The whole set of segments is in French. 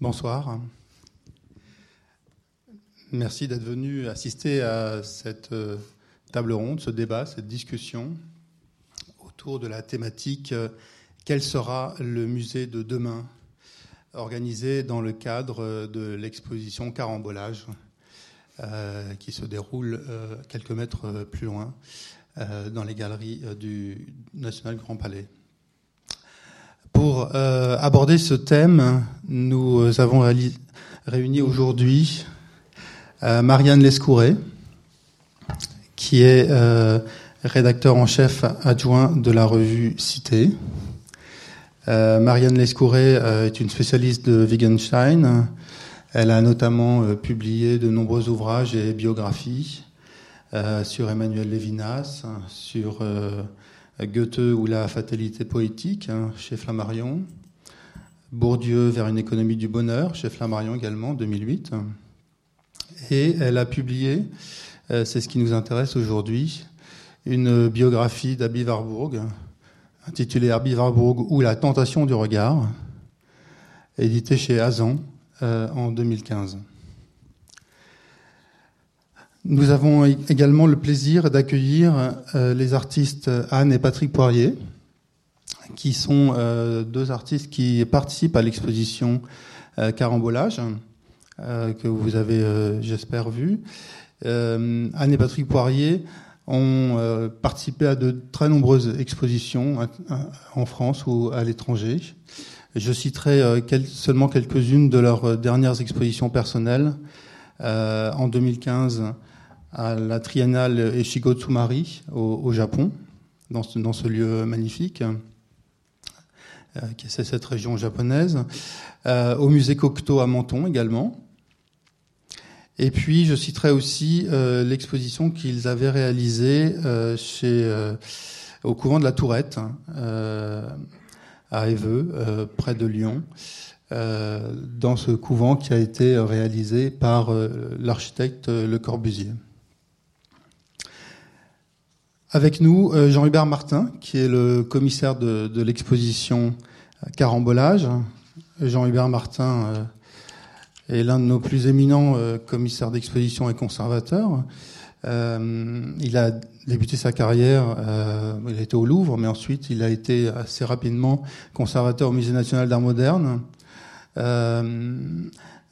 Bonsoir. Merci d'être venu assister à cette euh, table ronde, ce débat, cette discussion autour de la thématique euh, Quel sera le musée de demain organisé dans le cadre de l'exposition Carambolage euh, qui se déroule quelques mètres plus loin dans les galeries du National Grand Palais. Pour euh, aborder ce thème, nous avons réuni aujourd'hui euh, Marianne Lescouret, qui est euh, rédacteur en chef adjoint de la revue Cité. Marianne Lescouret est une spécialiste de Wittgenstein. Elle a notamment publié de nombreux ouvrages et biographies sur Emmanuel Lévinas, sur Goethe ou la fatalité poétique hein, chez Flammarion. Bourdieu vers une économie du bonheur chez Flammarion également, 2008. Et elle a publié, euh, c'est ce qui nous intéresse aujourd'hui, une biographie d'Abby Warburg, intitulée Abby Warburg ou La tentation du regard, éditée chez Azan euh, en 2015. Nous avons également le plaisir d'accueillir euh, les artistes Anne et Patrick Poirier, qui sont euh, deux artistes qui participent à l'exposition euh, Carambolage, que vous avez, j'espère, vu. Anne et Patrick Poirier ont participé à de très nombreuses expositions en France ou à l'étranger. Je citerai seulement quelques-unes de leurs dernières expositions personnelles. en 2015, à la triennale Eshigotsumari au, au Japon, dans ce, dans ce, lieu magnifique, euh, qui est cette région japonaise, euh, au musée Cocteau à Menton également. Et puis, je citerai aussi euh, l'exposition qu'ils avaient réalisée euh, chez, euh, au couvent de la Tourette, à Éveux, près de Lyon. dans ce couvent qui a été réalisé par l'architecte Le Corbusier. Avec nous, euh, Jean-Hubert Martin, qui est le commissaire de, de l'exposition Carambolage. Jean-Hubert Martin euh, est l'un de nos plus éminents euh, commissaires d'exposition et conservateurs. il a débuté sa carrière, il été au Louvre, mais ensuite il a été assez rapidement conservateur au Musée national d'art moderne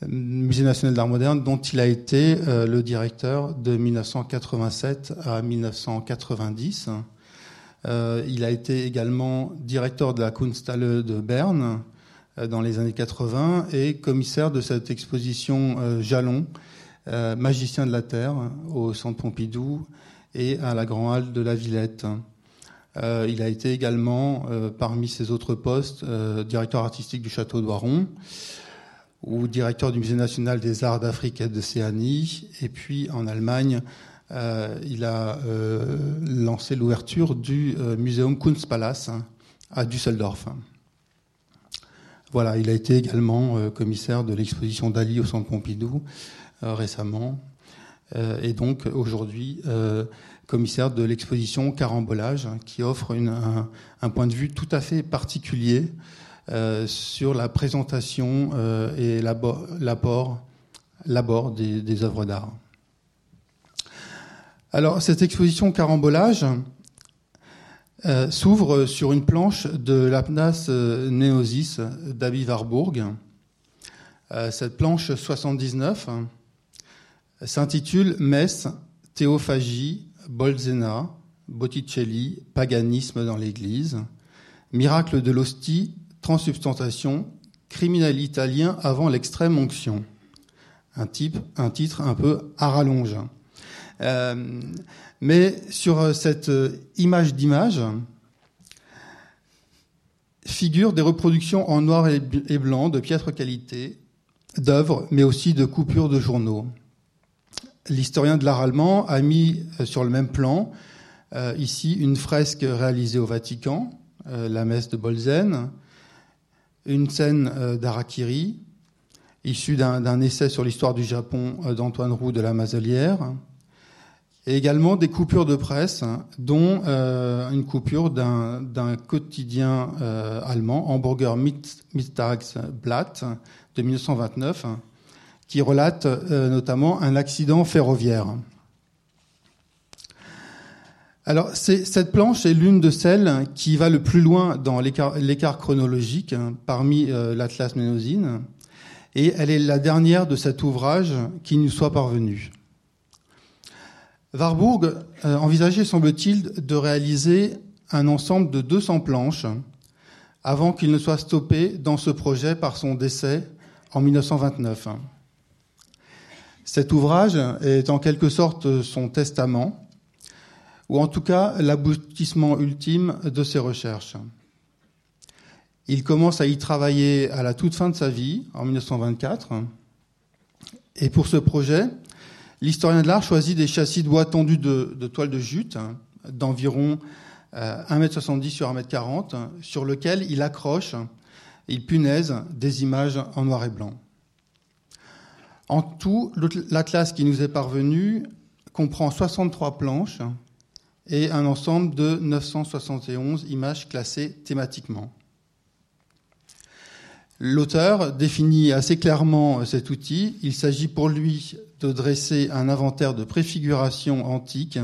Musée national d'art moderne, dont il a été euh, le directeur de 1987 à 1990. Euh, il a été également directeur de la Kunsthalle de Berne euh, dans les années 80 et commissaire de cette exposition Jalon, magicien de la Terre, au Centre Pompidou et à la Grand Halle de la Villette. il a été également, parmi ses autres postes, directeur artistique du Château d'Oiron ou directeur du Musée national des arts d'Afrique et d'Océanie. Et puis en Allemagne, euh, il a euh, lancé l'ouverture du euh, Museum Kunstpalast hein, à Düsseldorf. Voilà, il a été également euh, commissaire de l'exposition d'Ali au Centre Pompidou récemment. et donc aujourd'hui, commissaire de l'exposition Carambolage, hein, qui offre un, point de vue tout à fait particulier sur la présentation euh, et l'apport des, des œuvres d'art. Alors, cette exposition Carambolage euh, s'ouvre sur une planche de l'Apnas Neosis d'Abi Warburg. Euh, cette planche 79 s'intitule Messe, Théophagie, Bolzena, Botticelli, Paganisme dans l'Église, Miracle de l'hostie Transsubstantation, criminel italien avant l'extrême onction. Un, type, un titre un peu à rallonge. Euh, mais sur cette image d'image figurent des reproductions en noir et blanc de piètre qualité, d'œuvres, mais aussi de coupures de journaux. L'historien de l'art allemand a mis sur le même plan euh, ici une fresque réalisée au Vatican, euh, la messe de Bolzen, une scène euh, d'Arakiri, issue d'un essai sur l'histoire du Japon euh, d'Antoine Roux de la Mazelière, et également des coupures de presse, dont euh, une coupure d'un quotidien allemand, Hamburger Mittagsblatt, de 1929, qui relate notamment un accident ferroviaire. Alors, cette planche est l'une de celles qui va le plus loin dans l'écart chronologique hein, parmi l'Atlas Ménosine, et elle est la dernière de cet ouvrage qui nous soit parvenu. Warburg euh, envisageait, semble-t-il, de réaliser un ensemble de 200 planches avant qu'il ne soit stoppé dans ce projet par son décès en 1929. Cet ouvrage est en quelque sorte son testament, ou en tout cas l'aboutissement ultime de ses recherches. Il commence à y travailler à la toute fin de sa vie, en 1924, et pour ce projet, L'historien de l'art choisit des châssis de bois tendus de, toile de jute hein, d'environ 1m70 euh, sur 1m40, sur lequel il accroche, il punaise des images en noir et blanc. En tout, l'atlas qui nous est parvenu comprend 63 planches et un ensemble de 971 images classées thématiquement. L'auteur définit assez clairement cet outil. Il s'agit pour lui de dresser un inventaire de préfiguration antique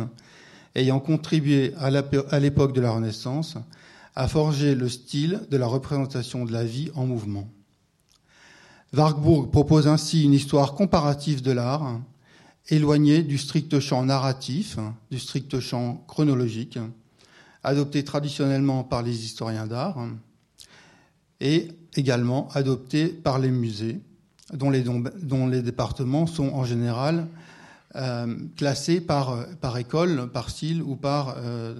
ayant contribué à l'époque de la Renaissance à forger le style de la représentation de la vie en mouvement. Warburg propose ainsi une histoire comparative de l'art, éloignée du strict champ narratif, du strict champ chronologique, adopté traditionnellement par les historiens d'art, et également adopté par les musées, dont les, départements sont en général euh, classés par, école, par style ou par, euh,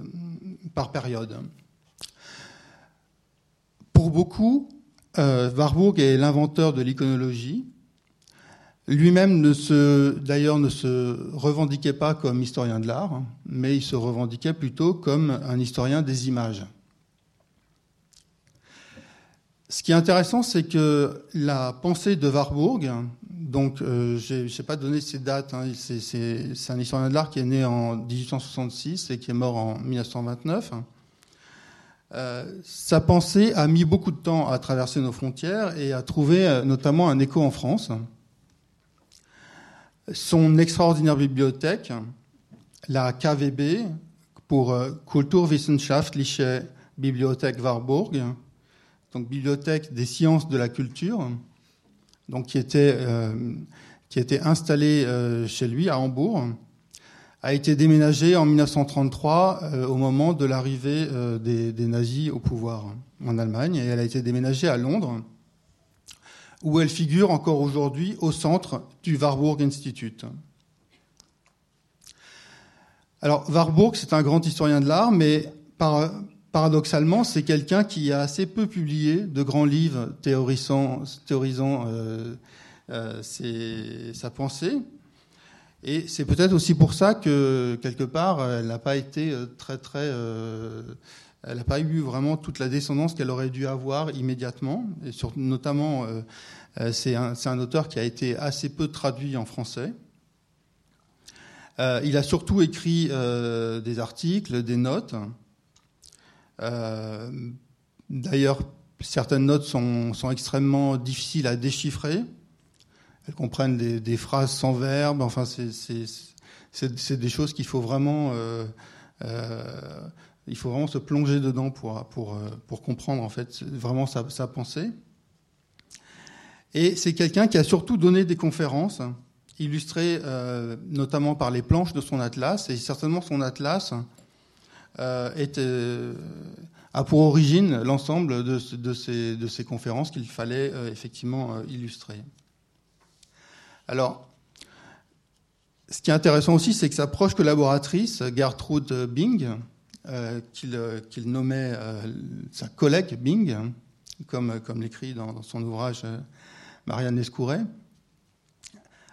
période. Pour beaucoup, euh, Warburg est l'inventeur de l'iconologie. Lui-même d'ailleurs, ne se revendiquait pas comme historien de l'art, mais il se revendiquait plutôt comme un historien des images. Ce qui est intéressant, c'est que la pensée de Warburg, donc euh, je n'ai pas donné ces dates, hein, c'est un historien de l'art qui est né en 1866 et qui est mort en 1929. Euh, sa pensée a mis beaucoup de temps à traverser nos frontières et a trouvé euh, notamment un écho en France. Son extraordinaire bibliothèque, la KVB, pour Kulturwissenschaftliche Bibliothek Warburg, donc bibliothèque des sciences de la culture, donc qui était euh, installée euh, chez lui à Hambourg, a été déménagée en 1933 euh, au moment de l'arrivée des, nazis au pouvoir en Allemagne, et elle a été déménagée à Londres, où elle figure encore aujourd'hui au centre du Warburg Institute. Alors Warburg, c'est un grand historien de l'art, mais par, paradoxalement, c'est quelqu'un qui a assez peu publié de grands livres théorisant, euh, euh, sa pensée. Et c'est peut-être aussi pour ça que, quelque part, elle n'a pas été euh, très, très. Elle n'a pas eu vraiment toute la descendance qu'elle aurait dû avoir immédiatement. Et notamment, c'est un, auteur qui a été assez peu traduit en français. il a surtout écrit des articles, des notes. Euh, d'ailleurs, certaines notes sont, extrêmement difficiles à déchiffrer. Elles comprennent des, phrases sans verbe. Enfin, c'est des choses qu'il faut vraiment, euh, euh, il faut vraiment se plonger dedans pour, pour comprendre en fait vraiment sa, pensée. Et c'est quelqu'un qui a surtout donné des conférences illustrées notamment par les planches de son atlas. Et certainement son atlas euh, euh, a pour origine l'ensemble de, ces, de, ces, conférences qu'il fallait euh, effectivement illustrer. Alors, ce qui est intéressant aussi, c'est que sa proche collaboratrice, Gertrude Bing, euh, qu'il nommait sa collègue Bing, comme, comme l'écrit dans, son ouvrage Marianne Lescouret,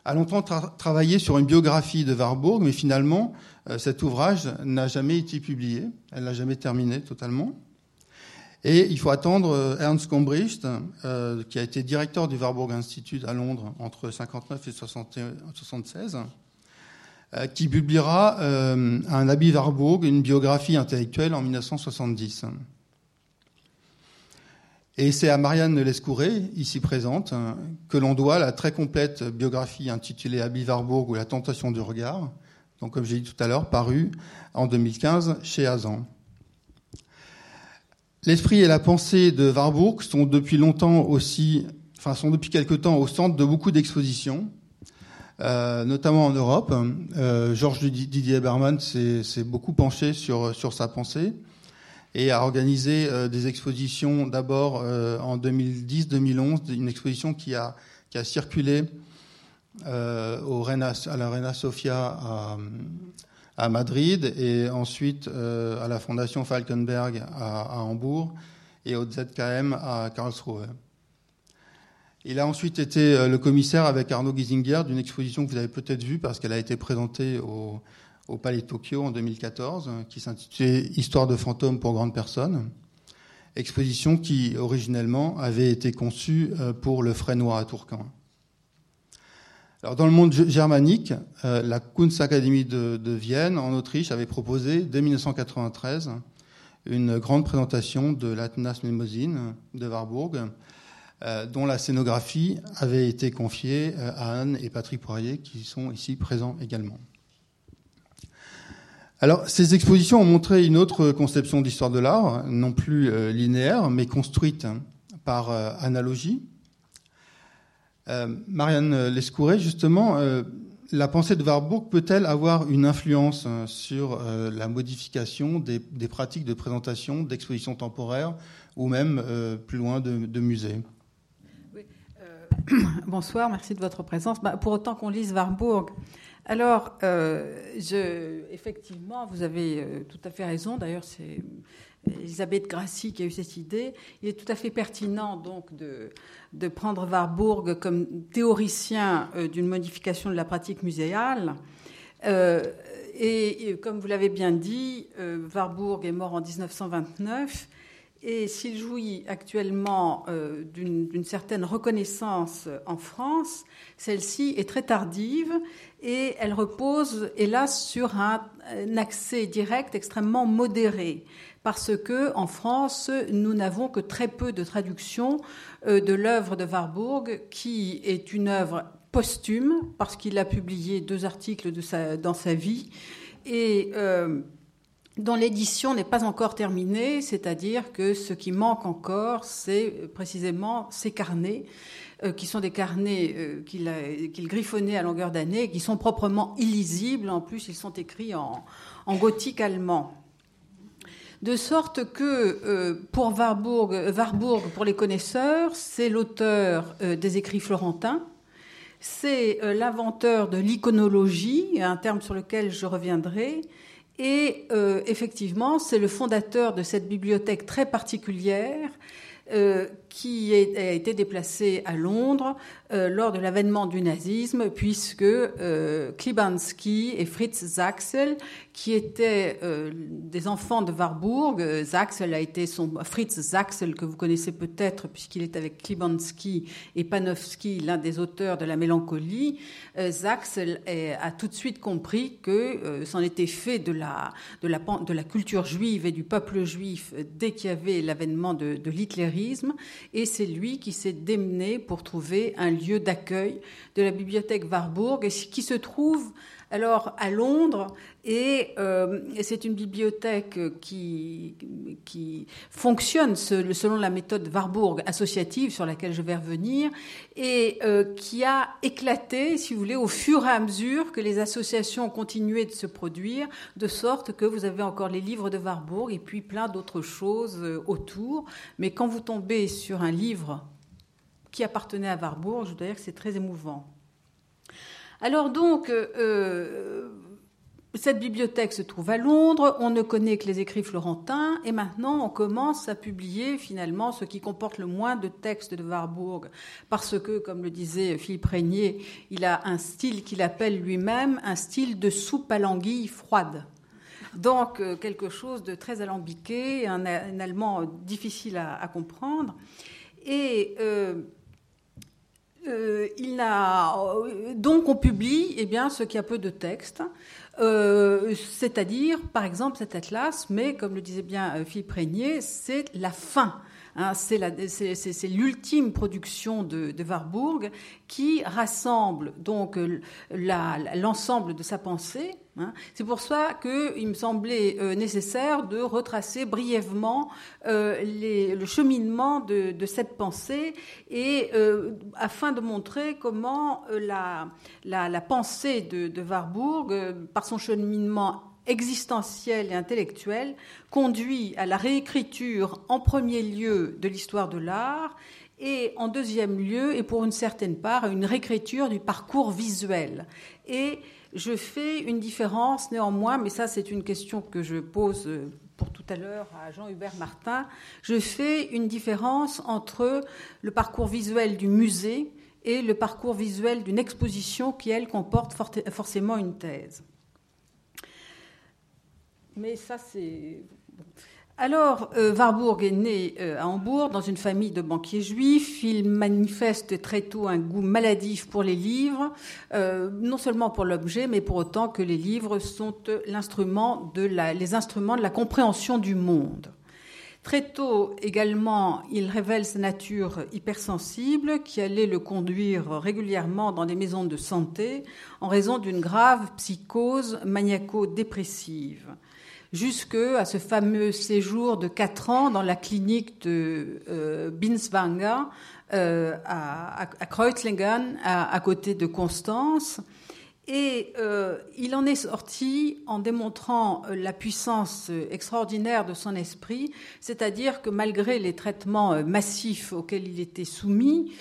a longtemps travaillé sur une biographie de Warburg, mais finalement, euh, cet ouvrage n'a jamais été publié. Elle n'a jamais terminé totalement. Et il faut attendre euh, Ernst Gombrich, euh, qui a été directeur du Warburg Institute à Londres entre 59 et 76, qui publiera un Abbé Warburg, une biographie intellectuelle en 1970. Et c'est à Marianne Lescouré, ici présente, que l'on doit la très complète biographie intitulée Abby Warburg ou La tentation du regard, donc comme j'ai dit tout à l'heure, parue en 2015 chez Azan. L'esprit et la pensée de Warburg sont depuis longtemps aussi, enfin sont depuis quelque temps au centre de beaucoup d'expositions, euh, notamment en Europe. Euh, Georges Didier Berman s'est beaucoup penché sur, sur sa pensée et a organisé euh, des expositions d'abord euh, en 2010-2011, une exposition qui a, qui a circulé euh, au Reina, à la Reina Sofia à, à Madrid et ensuite à la Fondation Falkenberg à, à, Hambourg et au ZKM à Karlsruhe. Il a ensuite été le commissaire avec Arnaud Giesinger d'une exposition que vous avez peut-être vue parce qu'elle a été présentée au, Palais de Tokyo en 2014, qui s'intitulait Histoire de fantômes pour grandes personnes. Exposition qui, originellement, avait été conçue euh, pour le Frénois à Tourcoing. Dans le monde germanique, euh, la Kunstakademie de, Vienne, en Autriche, avait proposé, dès 1993, une grande présentation de l'Atnas Mnemosyne de Warburg, euh, dont la scénographie avait été confiée à Anne et Patrick Poirier, qui sont ici présents également. Alors, ces expositions ont montré une autre conception d'histoire de l'art, non plus euh, linéaire, mais construite par euh, analogie. Euh, Marianne Lescouret, justement, la pensée de Warburg peut-elle avoir une influence sur la modification des, pratiques de présentation, d'exposition temporaire ou même plus loin de, musées? Bonsoir, merci de votre présence. Bah, pour autant qu'on lise Warburg, alors, euh, effectivement, vous avez euh, tout à fait raison. D'ailleurs, c'est Elisabeth Grassi qui a eu cette idée. Il est tout à fait pertinent donc de, prendre Warburg comme théoricien euh, d'une modification de la pratique muséale. Et, comme vous l'avez bien dit, Warburg est mort en 1929 et s'il jouit actuellement euh, d'une certaine reconnaissance en France, celle-ci est très tardive et elle repose, hélas, sur un, accès direct extrêmement modéré. Parce que en France, nous n'avons que très peu de traductions euh, de l'œuvre de Warburg, qui est une œuvre posthume, parce qu'il a publié deux articles dans sa vie. Et euh, dont l'édition n'est pas encore terminée, c'est-à-dire que ce qui manque encore, c'est précisément ces carnets, euh, qui sont des carnets euh, qu'il griffonnait à longueur d'année, qui sont proprement illisibles. En plus, ils sont écrits en, gothique allemand. De sorte que euh, pour Warburg, pour les connaisseurs, c'est l'auteur des écrits florentins, c'est l'inventeur de l'iconologie, un terme sur lequel je reviendrai, et euh, effectivement, c'est le fondateur de cette bibliothèque très particulière euh, qui a été déplacé à Londres euh, lors de l'avènement du nazisme, puisque euh, Klibanski et Fritz Zaxel, qui étaient euh, des enfants de Warburg, euh, Zaxel a été son Fritz Zaxel que vous connaissez peut-être puisqu'il est avec Klibanski et Panofsky, l'un des auteurs de la Mélancolie. Zaxel a tout de suite compris que c'en était fait de la, de la de la culture juive et du peuple juif dès qu'il y avait l'avènement de, de l'hitlérisme et c'est lui qui s'est démené pour trouver un lieu d'accueil de la bibliothèque Warburg, qui se trouve alors à Londres euh, et, c'est une bibliothèque qui, fonctionne selon la méthode Warburg associative sur laquelle je vais revenir et euh, qui a éclaté, si vous voulez, au fur et à mesure que les associations ont continué de se produire, de sorte que vous avez encore les livres de Warburg et puis plein d'autres choses euh, autour. Mais quand vous tombez sur un livre qui appartenait à Warburg, je dois dire que c'est très émouvant. Alors donc, euh, cette bibliothèque se trouve à Londres, on ne connaît que les écrits florentins, et maintenant on commence à publier finalement ce qui comporte le moins de textes de Warburg, parce que, comme le disait Philippe Régnier, il a un style qu'il appelle lui-même un style de soupe à l'anguille froide. Donc euh, quelque chose de très alambiqué, un, allemand difficile à, Et euh, euh, il a, donc on publie eh bien, ce qui a peu de texte, euh, c'est-à-dire, par exemple, cet atlas, mais comme le disait bien euh, Philippe Régnier, c'est la fin Hein, c'est l'ultime production de, Warburg qui rassemble donc euh, l'ensemble de sa pensée. Hein. C'est pour ça qu'il me semblait euh, nécessaire de retracer brièvement euh, le cheminement de, cette pensée et afin de montrer comment la, pensée de, de Warburg, par son cheminement existentiel et intellectuel conduit à la réécriture en premier lieu de l'histoire de l'art et en deuxième lieu, et pour une certaine part, à une réécriture du parcours visuel. Et je fais une différence néanmoins, mais ça c'est une question que je pose pour tout à l'heure à Jean-Hubert Martin, je fais une différence entre le parcours visuel du musée et le parcours visuel d'une exposition qui, elle, comporte forcément une thèse. Mais ça, c'est. Alors, euh, Warburg est né euh, à Hambourg dans une famille de banquiers juifs. Il manifeste très tôt un goût maladif pour les livres, euh, non seulement pour l'objet, mais pour autant que les livres sont les instruments de la compréhension du monde. Très tôt également, il révèle sa nature hypersensible qui allait le conduire régulièrement dans des maisons de santé en raison d'une grave psychose maniaco-dépressive jusque à ce fameux séjour de quatre ans dans la clinique de euh, Binswanger euh, à, à, Kreuzlingen, à, côté de Constance. Et euh, il en est sorti en démontrant la puissance extraordinaire de son esprit, c'est-à-dire que malgré les traitements massifs auxquels il était soumis,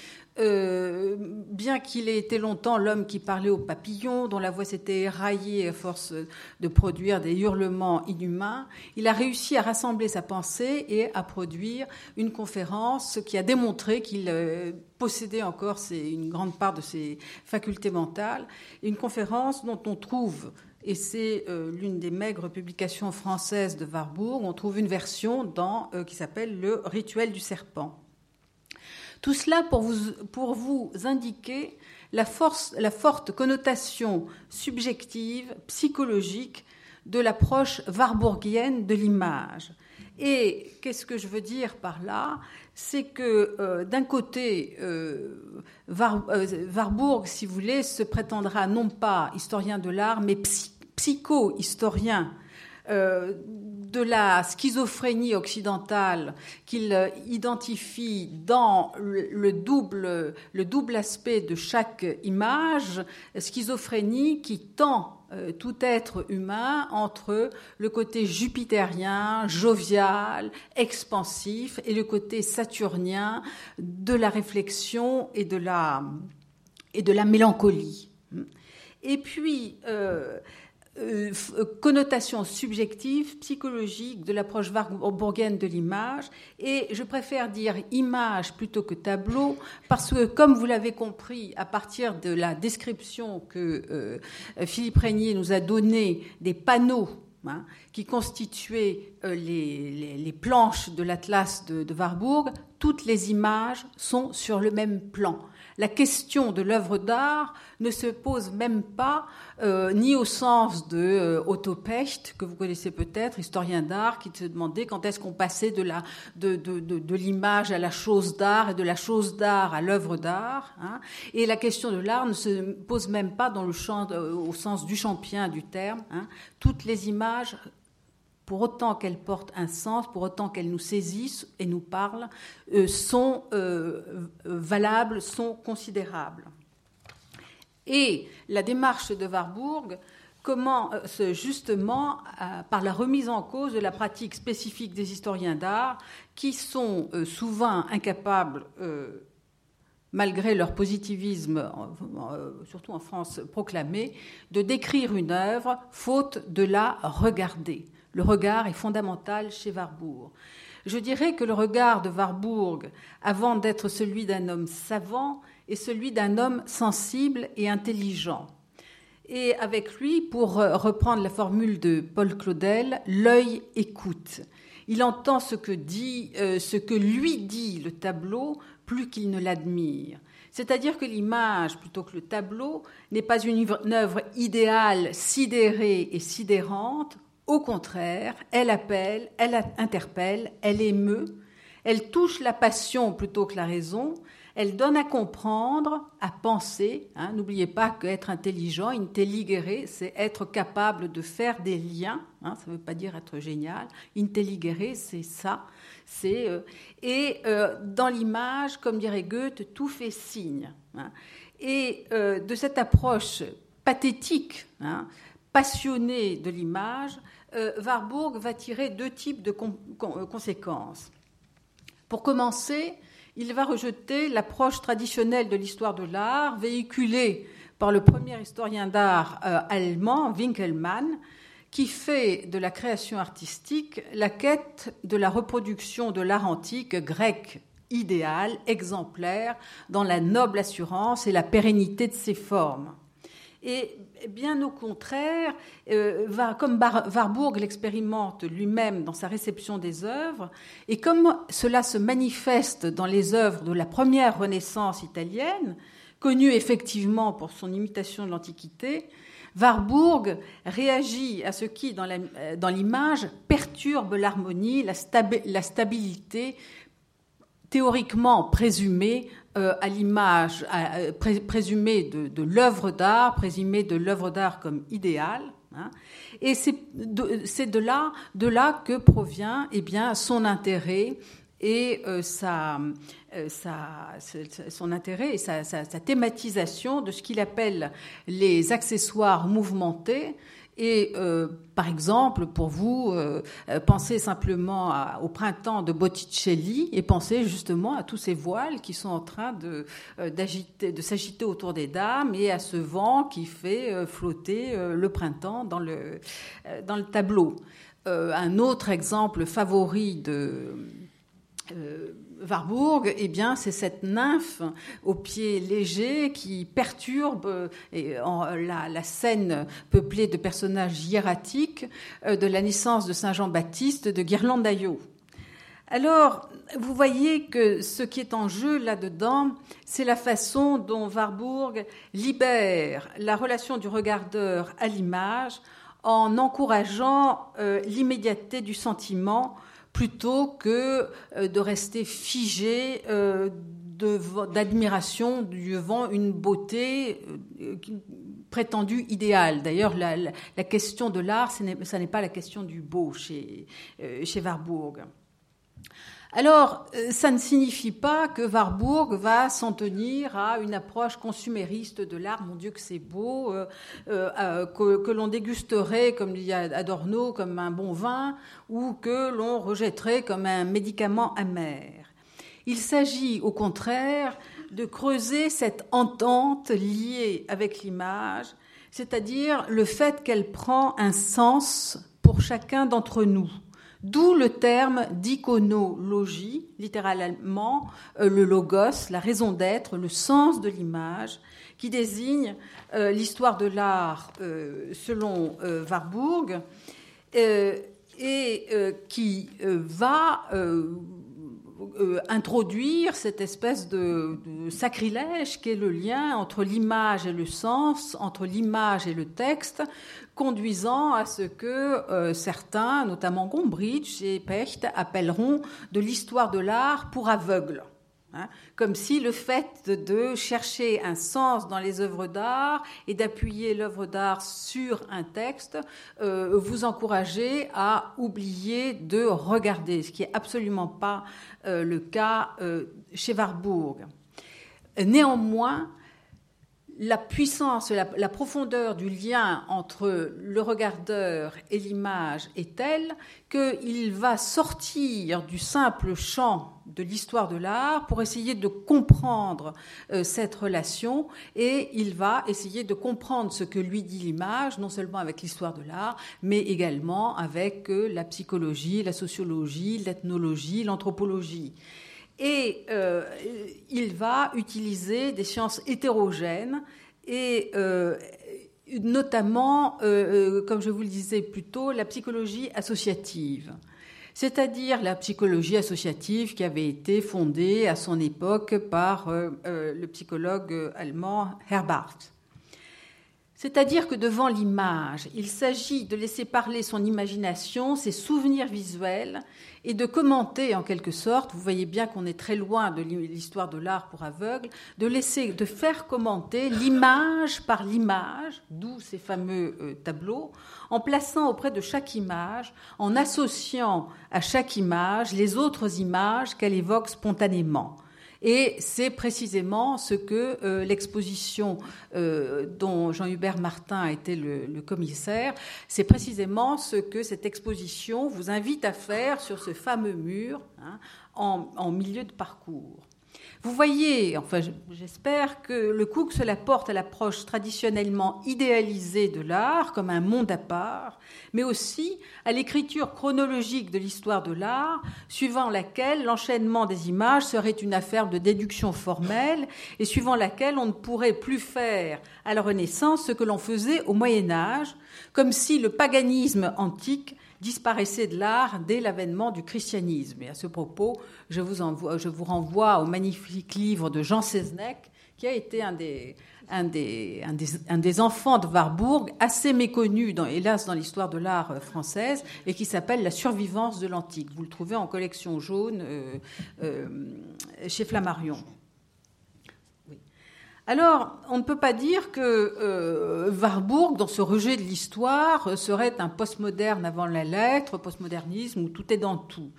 euh, bien qu'il ait été longtemps l'homme qui parlait aux papillons, dont la voix s'était éraillée à force de produire des hurlements inhumains, il a réussi à rassembler sa pensée et à produire une conférence qui a démontré qu'il euh, possédait encore une grande part de ses facultés mentales. Une conférence dont on trouve et c'est euh, l'une des maigres publications françaises de Warburg. On trouve une version dans, qui s'appelle Le rituel du serpent. Tout cela pour vous, indiquer la forte connotation subjective, psychologique de l'approche warburgienne de l'image. Et qu'est-ce que je veux dire par là? C'est que euh, d'un côté, euh, euh, Warburg, si vous voulez, se prétendra non pas historien de l'art, mais psycho-historien euh, de la schizophrénie occidentale qu'il euh, identifie dans le, double, le double aspect de chaque image, schizophrénie qui tend euh, tout être humain entre le côté jupitérien, jovial, expansif, et le côté saturnien de la réflexion et de la, et de la mélancolie. Et puis, euh, connotation subjective, psychologique de l'approche warburgienne de l'image. Et je préfère dire image plutôt que tableau, parce que, comme vous l'avez compris, à partir de la description que euh, Philippe Régnier nous a donné des panneaux hein, qui constituaient les, planches de l'Atlas de Warburg, toutes les images sont sur le même plan la question de l'œuvre d'art ne se pose même pas euh, ni au sens de euh, Otto Pecht, que vous connaissez peut-être, historien d'art, qui se demandait quand est-ce qu'on passait de, la, de, de, de, l'image à la chose d'art et de la chose d'art à l'œuvre d'art. Hein. Et la question de l'art ne se pose même pas dans le champ, euh, au sens du champien du terme. Hein. Toutes les images pour autant qu'elles portent un sens, pour autant qu'elles nous saisissent et nous parlent, euh, sont euh, valables, sont considérables. Et la démarche de Warburg commence euh, justement par la remise en cause de la pratique spécifique des historiens d'art qui sont souvent incapables malgré leur positivisme, surtout en France proclamé, de décrire une œuvre faute de la regarder. Le regard est fondamental chez Warburg. Je dirais que le regard de Warburg, avant d'être celui d'un homme savant, est celui d'un homme sensible et intelligent. Et avec lui, pour reprendre la formule de Paul Claudel, l'œil écoute. Il entend ce que dit, euh, ce que lui dit le tableau, plus qu'il ne l'admire. C'est-à-dire que l'image, plutôt que le tableau, n'est pas une œuvre idéale, sidérée et sidérante. Au contraire, elle appelle, elle interpelle, elle émeut, elle touche la passion plutôt que la raison, elle donne à comprendre, à penser. Hein. N'oubliez pas qu'être intelligent, intelligere, c'est être capable de faire des liens. Hein. ça ne veut pas dire être génial. Intelligere, c'est ça. C'est euh, et euh, dans l'image, comme dirait Goethe, tout fait signe. Hein. Et euh, de cette approche pathétique, passionnée de l'image, Warburg va tirer deux types de conséquences. Pour commencer, il va rejeter l'approche traditionnelle de l'histoire de l'art véhiculée par le premier historien d'art euh, allemand, Winkelmann, qui fait de la création artistique la quête de la reproduction de l'art antique grec idéal, exemplaire, dans la noble assurance et la pérennité de ses formes. Bien au contraire, euh, comme Warburg l'expérimente lui-même dans sa réception des œuvres, et comme cela se manifeste dans les œuvres de la première Renaissance italienne, connue effectivement pour son imitation de l'Antiquité, Warburg réagit à ce qui, dans l'image, perturbe l'harmonie, la, stabilité théoriquement présumée euh, à l'image présumée de, l'œuvre d'art, présumée de l'œuvre d'art comme idéal. Hein. et c'est de, là, que provient eh bien, son intérêt et euh, euh, son intérêt et sa, thématisation de ce qu'il appelle les accessoires mouvementés, et euh, par exemple, pour vous, euh, euh, pensez simplement au printemps de Botticelli et pensez justement à tous ces voiles qui sont en train de, de s'agiter autour des dames et à ce vent qui fait flotter le printemps dans le, dans le tableau. un autre exemple favori de Warburg, eh bien, c'est cette nymphe aux pieds légers qui perturbe euh, la, scène peuplée de personnages hiératiques euh, de la naissance de Saint Jean-Baptiste de Ghirlandaio. Alors, vous voyez que ce qui est en jeu là-dedans, c'est la façon dont Warburg libère la relation du regardeur à l'image en encourageant euh, l'immédiateté du sentiment plutôt que euh, de rester figé euh, d'admiration devant une beauté euh, prétendue idéale. D'ailleurs, la, question de l'art, ce n'est pas la question du beau chez, chez Warburg. Alors, euh, ça ne signifie pas que Warburg va s'en tenir à une approche consumériste de l'art. Mon Dieu, que c'est beau, euh, euh, que, l'on dégusterait, comme dit Adorno, comme un bon vin, ou que l'on rejetterait comme un médicament amer. Il s'agit, au contraire, de creuser cette entente liée avec l'image, c'est-à-dire le fait qu'elle prend un sens pour chacun d'entre nous D'où le terme d'iconologie, littéralement euh, le logos, la raison d'être, le sens de l'image, qui désigne euh, l'histoire de l'art euh, selon Warburg et qui va introduire cette espèce de, sacrilège qui est le lien entre l'image et le sens, entre l'image et le texte, conduisant à ce que euh, certains, notamment Gombrich et Pecht, appelleront de l'histoire de l'art pour aveugles. Hein. comme si le fait de chercher un sens dans les œuvres d'art et d'appuyer l'œuvre d'art sur un texte euh, vous encourageait à oublier de regarder, ce qui est absolument pas euh, le cas chez Warburg. Néanmoins, la puissance, la, profondeur du lien entre le regardeur et l'image est telle qu'il va sortir du simple champ de l'histoire de l'art pour essayer de comprendre euh, cette relation et il va essayer de comprendre ce que lui dit l'image, non seulement avec l'histoire de l'art, mais également avec euh, la psychologie, la sociologie, l'ethnologie, l'anthropologie. Et euh, il va utiliser des sciences hétérogènes et euh, notamment, euh, comme je vous le disais plus tôt, la psychologie associative. c'est-à-dire la psychologie associative qui avait été fondée à son époque par le psychologue allemand Herbart. C'est-à-dire que devant l'image, il s'agit de laisser parler son imagination, ses souvenirs visuels, et de commenter en quelque sorte, vous voyez bien qu'on est très loin de l'histoire de l'art pour aveugles, de laisser, de faire commenter l'image par l'image, d'où ces fameux euh, tableaux, en plaçant auprès de chaque image, en associant à chaque image les autres images qu'elle évoque spontanément. Et c'est précisément ce que euh, l'exposition euh, dont Jean-Hubert Martin a été le, commissaire, c'est précisément ce que cette exposition vous invite à faire sur ce fameux mur hein, en milieu de parcours. Vous voyez, enfin j'espère que le coup que cela porte à l'approche traditionnellement idéalisée de l'art comme un monde à part, mais aussi à l'écriture chronologique de l'histoire de l'art, suivant laquelle l'enchaînement des images serait une affaire de déduction formelle et suivant laquelle on ne pourrait plus faire à la Renaissance ce que l'on faisait au Moyen Âge, comme si le paganisme antique disparaissait de l'art dès l'avènement du christianisme. Et à ce propos, je vous, renvoie au magnifique livre de Jean Seznec, qui a été un des, enfants de Warburg, assez méconnu, hélas, dans l'histoire de l'art française, et qui s'appelle La survivance de l'antique. Vous le trouvez en collection jaune euh, euh, chez Flammarion. Alors, on ne peut pas dire que euh, Warburg, dans ce rejet de l'histoire, serait un postmoderne avant la lettre, postmodernisme où tout est dans tout.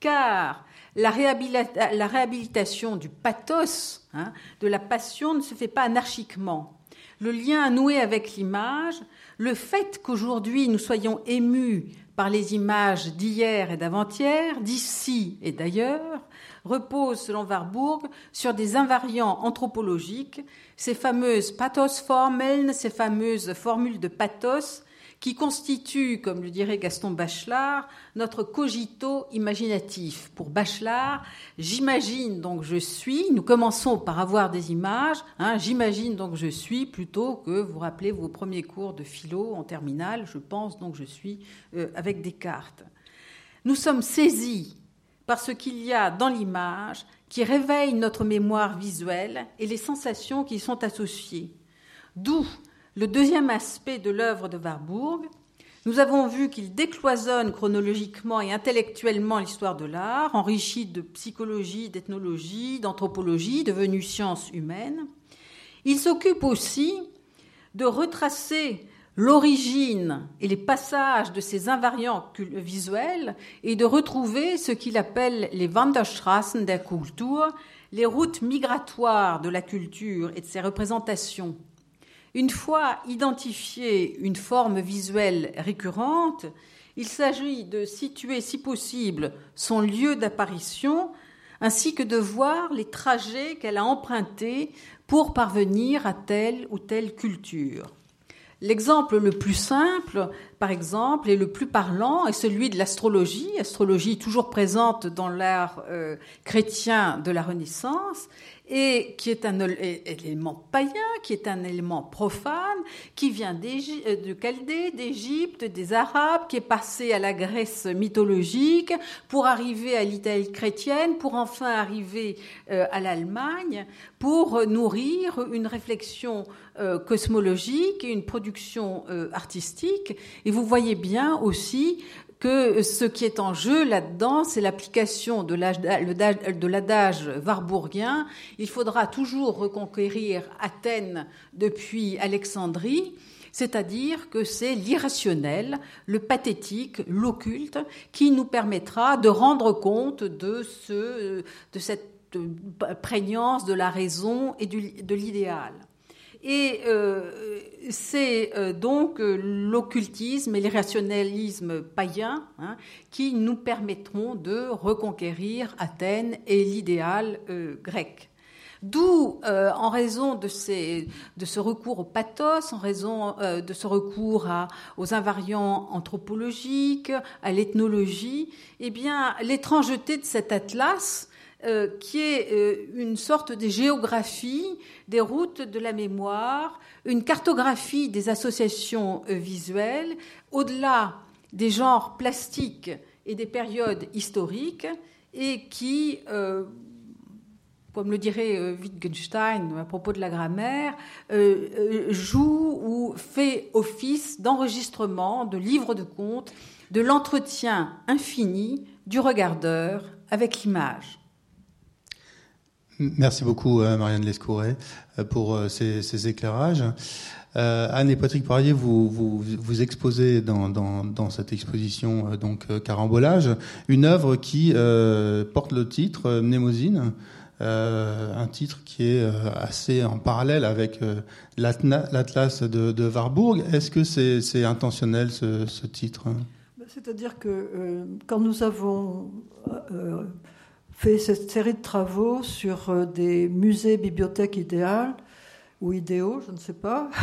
Car la, réhabilitation du pathos, hein, de la passion, ne se fait pas anarchiquement. Le lien noué avec l'image, le fait qu'aujourd'hui nous soyons émus par les images d'hier et d'avant-hier, d'ici et d'ailleurs, repose, selon Warburg, sur des invariants anthropologiques, ces fameuses pathosformeln, ces fameuses formules de pathos, qui constituent, comme le dirait Gaston Bachelard, notre cogito imaginatif. Pour Bachelard, j'imagine donc je suis, nous commençons par avoir des images, hein, j'imagine donc je suis, plutôt que vous rappelez vos premiers cours de philo en terminale, je pense donc je suis euh, avec des cartes. Nous sommes saisis par ce qu'il y a dans l'image qui réveille notre mémoire visuelle et les sensations qui y sont associées. D'où le deuxième aspect de l'œuvre de Warburg. Nous avons vu qu'il décloisonne chronologiquement et intellectuellement l'histoire de l'art, enrichie de psychologie, d'ethnologie, d'anthropologie, devenue science humaine. Il s'occupe aussi de retracer l'origine et les passages de ces invariants visuels et de retrouver ce qu'il appelle les Wanderstraßen der Kultur, les routes migratoires de la culture et de ses représentations. Une fois identifiée une forme visuelle récurrente, il s'agit de situer, si possible, son lieu d'apparition, ainsi que de voir les trajets qu'elle a empruntés pour parvenir à telle ou telle culture. L'exemple le plus simple, par exemple, et le plus parlant est celui de l'astrologie, astrologie toujours présente dans l'art euh, chrétien de la Renaissance, et qui est un élément païen, qui est un élément profane, qui vient euh, de Chaldée, d'Égypte, des Arabes, qui est passé à la Grèce mythologique, pour arriver à l'Italie chrétienne, pour enfin arriver euh, à l'Allemagne, pour nourrir une réflexion euh, cosmologique et une production artistique. Et vous voyez bien aussi que ce qui est en jeu là-dedans, c'est l'application de l'adage warburgien. Il faudra toujours reconquérir Athènes depuis Alexandrie. C'est-à-dire que c'est l'irrationnel, le pathétique, l'occulte qui nous permettra de rendre compte de, ce, de cette prégnance de la raison et de l'idéal. Et euh, c'est euh, donc euh, l'occultisme et l'irrationalisme païen hein, qui nous permettront de reconquérir Athènes et l'idéal grec. D'où, en raison de, ces, de, ce recours au pathos, en raison de ce recours à, aux invariants anthropologiques, à l'ethnologie, eh bien, l'étrangeté de cet atlas euh, qui est euh, une sorte de géographie des routes de la mémoire, une cartographie des associations euh, visuelles, au-delà des genres plastiques et des périodes historiques et qui, comme le dirait Wittgenstein à propos de la grammaire, joue ou fait office d'enregistrement, de livre de compte, de l'entretien infini du regardeur avec l'image. Merci beaucoup, Marianne Lescouret, pour ces éclairages. Euh, Anne et Patrick Poirier, vous, vous, exposez dans, cette exposition euh, donc euh, Carambolage une œuvre qui euh, porte le titre Mnémosine, un titre qui est assez en parallèle avec l'Atlas de, Warburg. Est-ce que c'est intentionnel ce, titre? C'est-à-dire que quand nous avons fait cette série de travaux sur des musées, bibliothèques idéales, ou idéaux, je ne sais pas.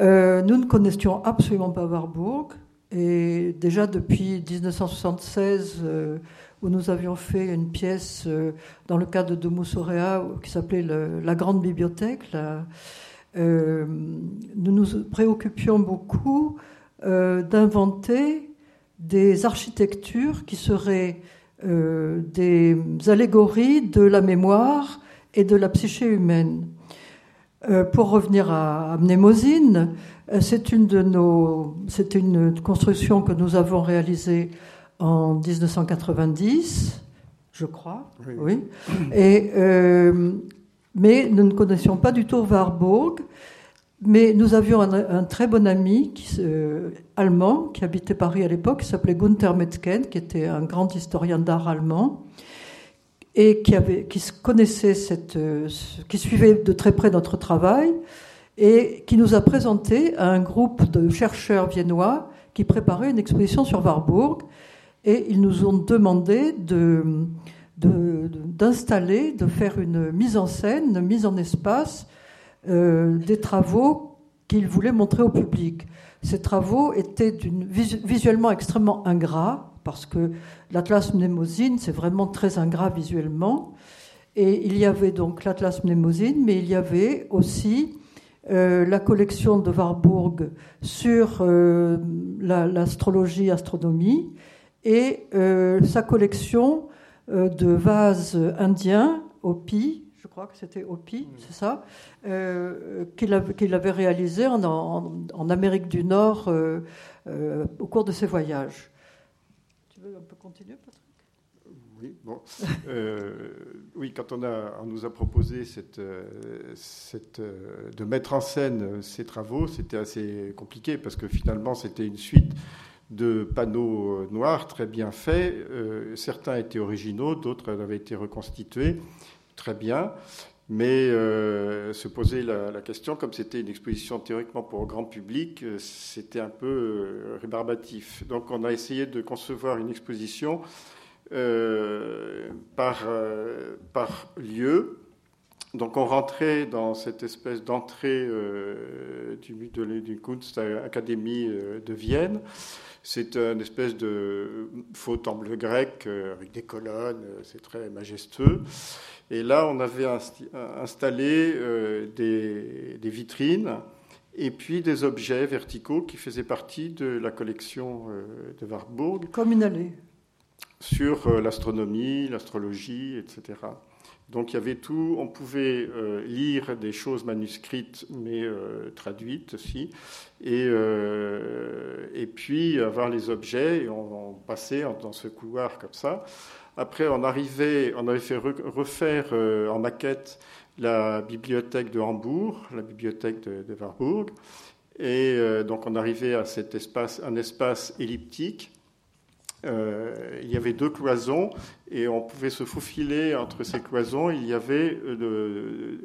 Euh, nous ne connaissions absolument pas Warburg. Et déjà depuis 1976, euh, où nous avions fait une pièce euh, dans le cadre de Moussorea qui s'appelait La Grande Bibliothèque, nous nous préoccupions beaucoup d'inventer des architectures qui seraient des allégories de la mémoire et de la psyché humaine. Euh, pour revenir à, Mnémosine, euh, c'est une de nos, c'est une construction que nous avons réalisée en 1990, je crois. Oui. Et euh, mais nous ne connaissions pas du tout Warburg. Mais nous avions un, très bon ami qui, allemand qui habitait Paris à l'époque, qui s'appelait Gunther Metzgen, qui était un grand historien d'art allemand et qui, connaissait euh, qui suivait de très près notre travail et qui nous a présenté à un groupe de chercheurs viennois qui préparaient une exposition sur Warburg et ils nous ont demandé de, d'installer, de, faire une mise en scène, une mise en espace euh, des travaux qu'ils voulaient montrer au public. Ces travaux étaient visuellement extrêmement ingrats parce que l'Atlas Mnémosine, c'est vraiment très ingrat visuellement. Et il y avait donc l'Atlas Mnémosine, mais il y avait aussi euh, la collection de Warburg sur euh, l'astrologie, astronomie, et sa collection de vases indiens, Hopi, crois que c'était Hopi, c'est ça, qu'il avait, avait, réalisé en, en, Amérique du Nord au cours de ses voyages un peu continuer, Patrick? Oui, bon. Euh, oui, quand on, a, on nous a proposé cette, euh, cette, euh, de mettre en scène ces travaux, c'était assez compliqué parce que finalement, c'était une suite de panneaux noirs très bien faits. certains étaient originaux, d'autres avaient été reconstitués très bien. Mais euh, se poser la, question, comme c'était une exposition théoriquement pour grand public, euh, c'était un peu euh, rébarbatif. Donc on a essayé de concevoir une exposition par, par lieu. Donc on rentrait dans cette espèce d'entrée du, du Kunst Academy de Vienne. C'est une espèce de faux temple grec avec des colonnes, c'est très majestueux. Et là, on avait installé euh, des, vitrines et puis des objets verticaux qui faisaient partie de la collection euh, de Warburg. Comme une allée. Sur euh, l'astronomie, l'astrologie, etc. Donc il y avait tout, on pouvait lire des choses manuscrites mais traduites aussi, et, et puis avoir les objets, et on, on passait dans ce couloir comme ça. Après, on, on avait fait refaire euh, en maquette la bibliothèque de Hambourg, la bibliothèque de, Warburg. Et euh, donc, on arrivait à cet espace, un espace elliptique. Euh, il y avait deux cloisons et on pouvait se faufiler entre ces cloisons. Il y avait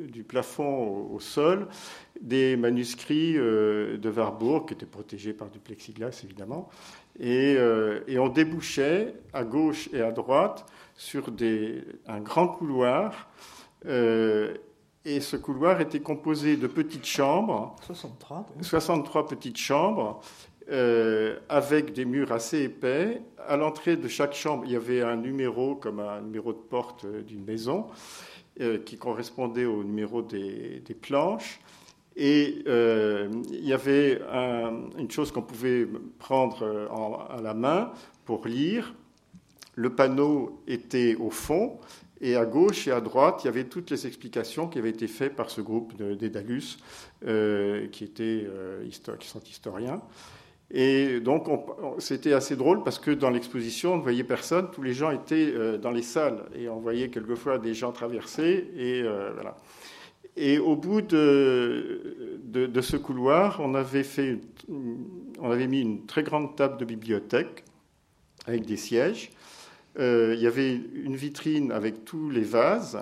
du plafond au, sol des manuscrits de Warburg qui étaient protégés par du plexiglas évidemment. Euh, et, on débouchait à gauche et à droite sur des, un grand couloir. Euh, et ce couloir était composé de petites chambres. 63. 63 petites chambres. Euh, avec des murs assez épais. À l'entrée de chaque chambre, il y avait un numéro, comme un numéro de porte d'une maison, qui correspondait au numéro des, des planches. Et euh, il y avait une chose qu'on pouvait prendre à la main pour lire. Le panneau était au fond, et à gauche et à droite, il y avait toutes les explications qui avaient été faites par ce groupe d'Edalus, euh, qui, euh, qui sont historiens. Et donc, c'était assez drôle parce que dans l'exposition, on ne voyait personne, tous les gens étaient euh, dans les salles, et on voyait quelquefois des gens traverser, et voilà. Et au bout de, de, ce couloir, on avait, fait, on avait mis une très grande table de bibliothèque avec des sièges. Euh, il y avait une vitrine avec tous les vases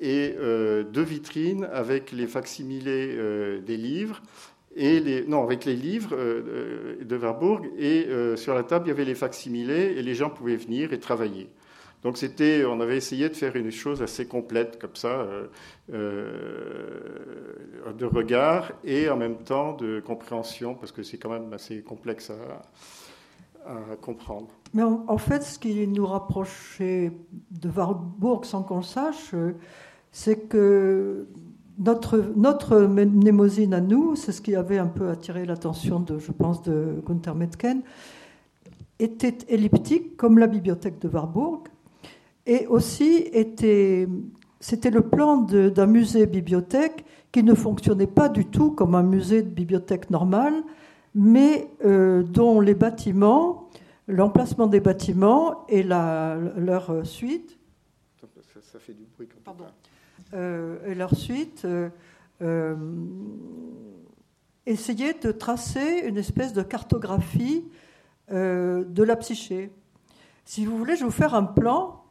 et euh, deux vitrines avec les facsimilés euh, des livres et les, non, avec les livres de Warburg, et sur la table, il y avait les facsimilés, et les gens pouvaient venir et travailler. Donc c'était, on avait essayé de faire une chose assez complète comme ça, de regard et en même temps de compréhension, parce que c'est quand même assez complexe à comprendre. Mais en, fait, ce qui nous rapprochait de Warburg, sans qu'on le sache, euh, c'est que notre, notre mnémosine à nous, c'est ce qui avait un peu attiré l'attention, de, je pense, de Gunther Metken, était elliptique comme la bibliothèque de Warburg, et aussi était, c'était le plan d'un musée-bibliothèque qui ne fonctionnait pas du tout comme un musée de bibliothèque normal, mais euh, dont les bâtiments l'emplacement des bâtiments et la, leur suite. Ça, fait du bruit. Pardon. Euh, et leur suite. Euh, euh, essayer de tracer une espèce de cartographie de la psyché. Si vous voulez, je vais vous faire un plan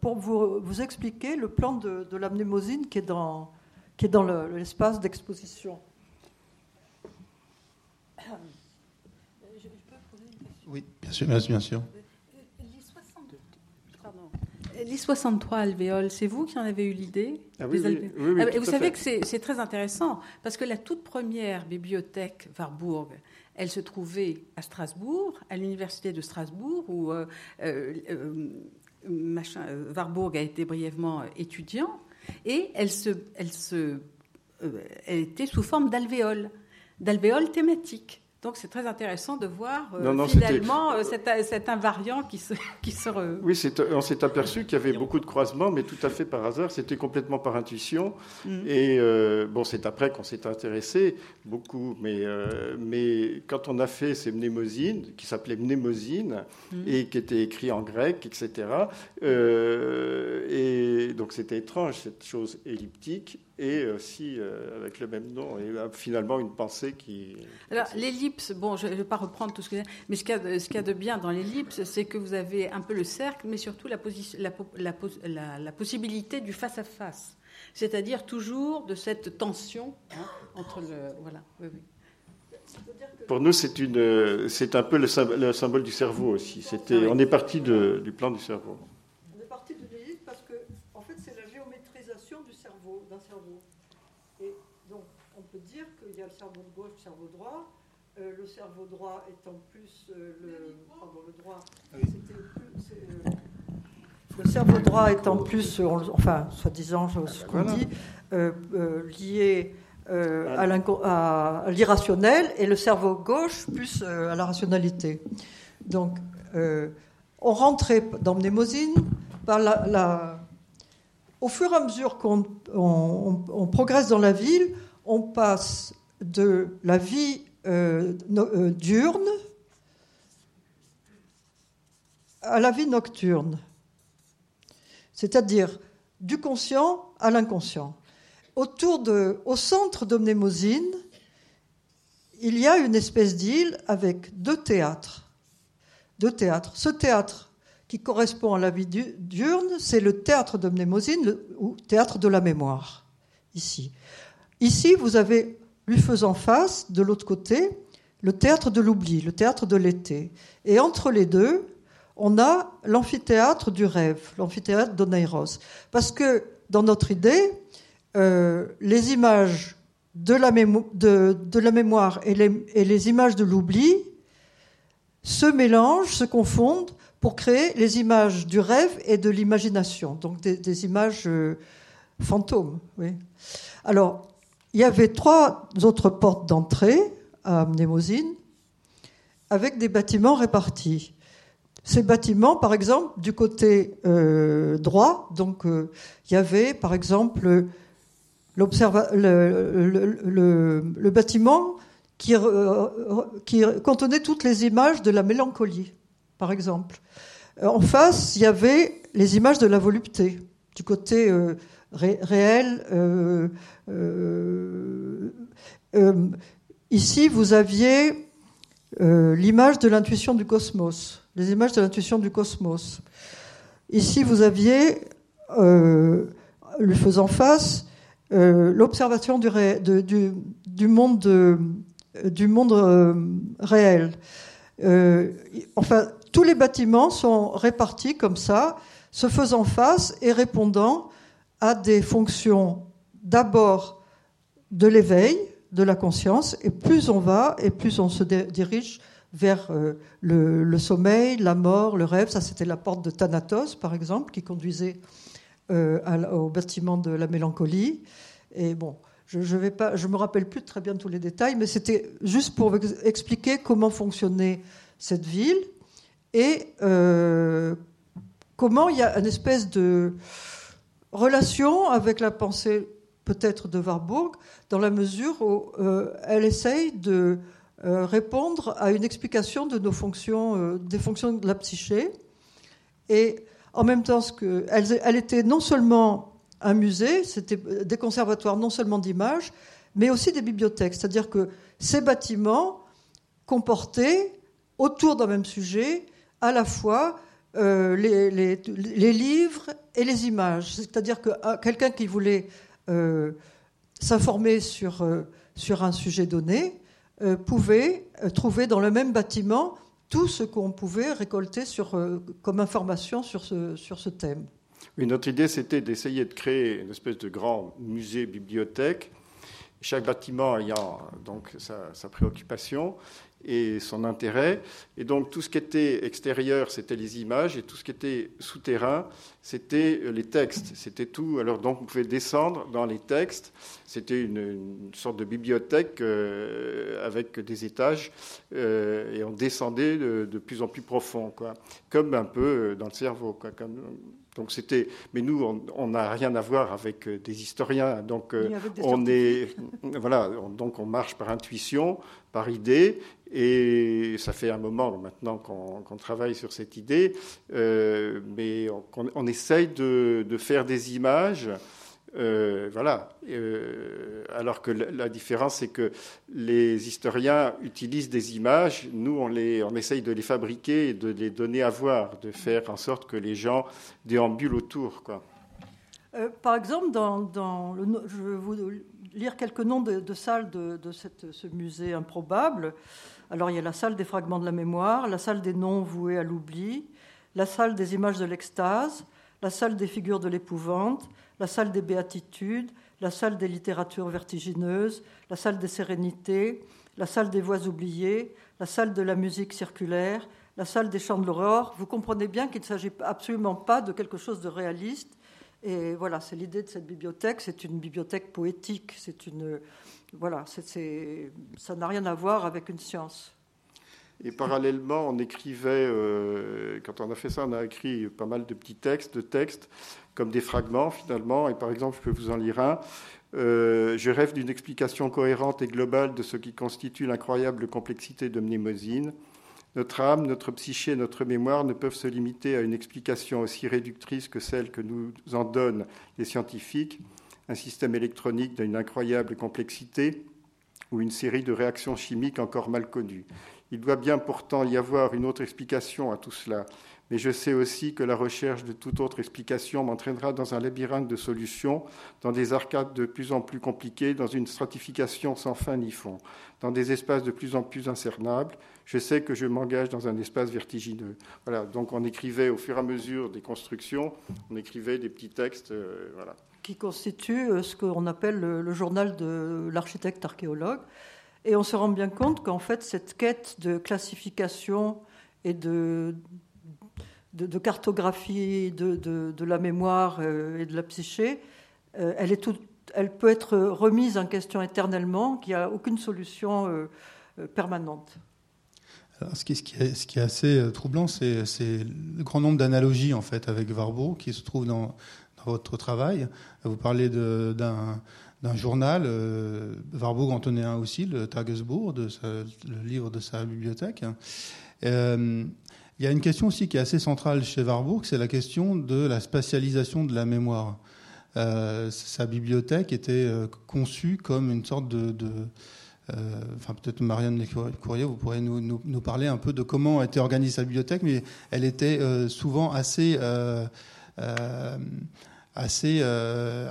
pour vous, vous, expliquer le plan de, de la mnémosine qui est dans, qui est dans l'espace d'exposition. Oui, bien sûr, bien sûr. Les 63 alvéoles, c'est vous qui en avez eu l'idée ah oui, oui, ah, Vous savez que c'est très intéressant, parce que la toute première bibliothèque Warburg, elle se trouvait à Strasbourg, à l'université de Strasbourg, où euh, euh, euh, machin, Warburg a été brièvement étudiant, et elle, se, elle, se, elle était sous forme d'alvéoles, d'alvéoles thématiques. Donc c'est très intéressant de voir euh, finalement euh, cet, invariant qui se, qui se Oui, on s'est aperçu qu'il y avait beaucoup de croisements, mais tout à fait par hasard, c'était complètement par intuition. Mm. Et euh, bon, c'est après qu'on s'est intéressé beaucoup, mais, mais quand on a fait ces mnémosines, qui s'appelaient mnémosines, mm. et qui étaient écrits en grec, etc., et donc c'était étrange, cette chose elliptique, et aussi euh, avec le même nom, et finalement une pensée qui... Alors l'ellipse, bon, je ne vais pas reprendre tout ce que... Mais ce qu'il y, a de bien dans l'ellipse, c'est que vous avez un peu le cercle, mais surtout la, la, la, possibilité du face-à-face. C'est-à-dire toujours de cette tension hein, entre le... Voilà, oui, oui. Pour nous, c'est une, c'est un peu le symbole, du cerveau aussi. C'était, on est parti du plan du cerveau. Le cerveau gauche, le cerveau droit. Euh, le cerveau droit étant plus euh, le, pardon, le droit, ah euh, le cerveau droit étant plus, enfin, soi-disant, ce qu'on dit, lié à l'irrationnel et le cerveau gauche plus à la rationalité. Donc, on rentrait dans Mnémosine par la, au fur et à mesure qu'on on progresse dans la ville, on passe de la vie euh, euh, diurne à la vie nocturne, c'est-à-dire du conscient à l'inconscient. Autour de, au centre de Mnémosine, il y a une espèce d'île avec deux théâtres. Deux théâtres. Ce théâtre correspond à la vie diurne, c'est le théâtre de Mnémosine, ou théâtre de la mémoire, ici. Ici, vous avez lui faisant face, de l'autre côté, le théâtre de l'oubli, le théâtre de l'été. Et entre les deux, on a l'amphithéâtre du rêve, l'amphithéâtre d'Oneiros. Parce que dans notre idée, euh, les images de la, de, la mémoire et les, et les, images de l'oubli se mélangent, se confondent pour créer les images du rêve et de l'imagination, donc des, images euh, fantômes. Alors, il y avait trois autres portes d'entrée à Mnémosine avec des bâtiments répartis. ces bâtiments, par exemple, du côté euh, droit, donc il y avait, par exemple, le, bâtiment qui, contenait toutes les images de la mélancolie, par exemple. En face, il y avait les images de la volupté, du côté réel. ici, vous aviez l'image de l'intuition du cosmos les images de l'intuition du cosmos. Ici, vous aviez, euh, lui faisant face, euh, l'observation du, du, monde, du monde euh, réel. enfin, tous les bâtiments sont répartis comme ça, se faisant face et répondant à des fonctions d'abord de l'éveil, de la conscience, et plus on va, et plus on se dirige vers euh, le, sommeil, la mort, le rêve. Ça, c'était la porte de Thanatos, par exemple, qui conduisait euh, au bâtiment de la mélancolie. Et bon, je ne je me rappelle plus très bien tous les détails, mais c'était juste pour expliquer comment fonctionnait cette ville et euh, comment il y a une espèce de relation avec la pensée peut-être de Warburg, dans la mesure où elle essaye de euh, répondre à une explication de nos fonctions, euh, des fonctions de la psyché. Et en même temps, que, elle, était non seulement un musée, c'était des conservatoires non seulement d'images, mais aussi des bibliothèques. C'est-à-dire que ces bâtiments comportaient, autour d'un même sujet, à la fois euh, les, livres et les images. C'est-à-dire que quelqu'un qui voulait s'informer sur, sur un sujet donné euh, pouvait euh, trouver dans le même bâtiment tout ce qu'on pouvait récolter sur, euh, comme information sur ce, sur ce thème. Oui, notre idée, c'était d'essayer de créer une espèce de grand musée-bibliothèque, chaque bâtiment ayant donc sa préoccupation, et son intérêt. Et donc tout ce qui était extérieur, c'était les images, et tout ce qui était souterrain, c'était euh, les textes. C'était tout. Alors donc on pouvait descendre dans les textes. C'était une, sorte de bibliothèque euh, avec des étages, euh, et on descendait de, plus en plus profond, quoi. Comme un peu dans le cerveau, quoi. Donc c'était, mais nous, on n'a rien à voir avec des historiens. Donc on est, voilà, donc on marche par intuition, par idée, et ça fait un moment maintenant qu'on travaille sur cette idée, euh, mais on, essaye de, faire des images. Euh, voilà. Euh, alors que la, différence, c'est que les historiens utilisent des images, nous, on, les, on essaye de les fabriquer et de les donner à voir, de faire en sorte que les gens déambulent autour. Quoi. par exemple, dans, je vais vous lire quelques noms de, salles de, ce musée improbable. Alors il y a la salle des fragments de la mémoire, la salle des noms voués à l'oubli, la salle des images de l'extase, la salle des figures de l'épouvante, la salle des béatitudes, la salle des littératures vertigineuses, la salle des sérénités, la salle des voix oubliées, la salle de la musique circulaire, la salle des chants de l'aurore. Vous comprenez bien qu'il ne s'agit absolument pas de quelque chose de réaliste. Et voilà, c'est l'idée de cette bibliothèque. C'est une bibliothèque poétique. C'est une, voilà, ça n'a rien à voir avec une science. Et parallèlement, on écrivait, euh, quand on a fait ça, on a écrit pas mal de petits textes, de textes, comme des fragments finalement. Et par exemple, je peux vous en lire un. Euh, je rêve d'une explication cohérente et globale de ce qui constitue l'incroyable complexité de Mnémosine. Notre âme, notre psyché, notre mémoire ne peuvent se limiter à une explication aussi réductrice que celle que nous en donnent les scientifiques un système électronique d'une incroyable complexité ou une série de réactions chimiques encore mal connues. Il doit bien pourtant y avoir une autre explication à tout cela, mais je sais aussi que la recherche de toute autre explication m'entraînera dans un labyrinthe de solutions, dans des arcades de plus en plus compliquées, dans une stratification sans fin ni fond, dans des espaces de plus en plus incernables. Je sais que je m'engage dans un espace vertigineux. Voilà, donc on écrivait au fur et à mesure des constructions, on écrivait des petits textes, euh, voilà qui constitue euh, ce qu'on appelle le, journal de l'architecte archéologue. Et on se rend bien compte qu'en fait, cette quête de classification et de, de, cartographie de, la mémoire euh, et de la psyché, euh, elle, peut être remise en question éternellement, qu'il n'y a aucune solution permanente. ce, qui, est, assez euh, troublant, c'est le grand nombre d'analogies en fait avec Warburg qui se trouvent dans, votre travail. Vous parlez d'un journal, euh, Warburg en tenait un aussi, le Tagesbourg, le livre de sa bibliothèque. Euh, il y a une question aussi qui est assez centrale chez Warburg, c'est la question de la spatialisation de la mémoire. sa bibliothèque était conçue comme une sorte de euh, enfin peut-être Marianne Courrier, vous pourrez nous, parler un peu de comment était organisée sa bibliothèque, mais elle était euh, souvent assez euh, assez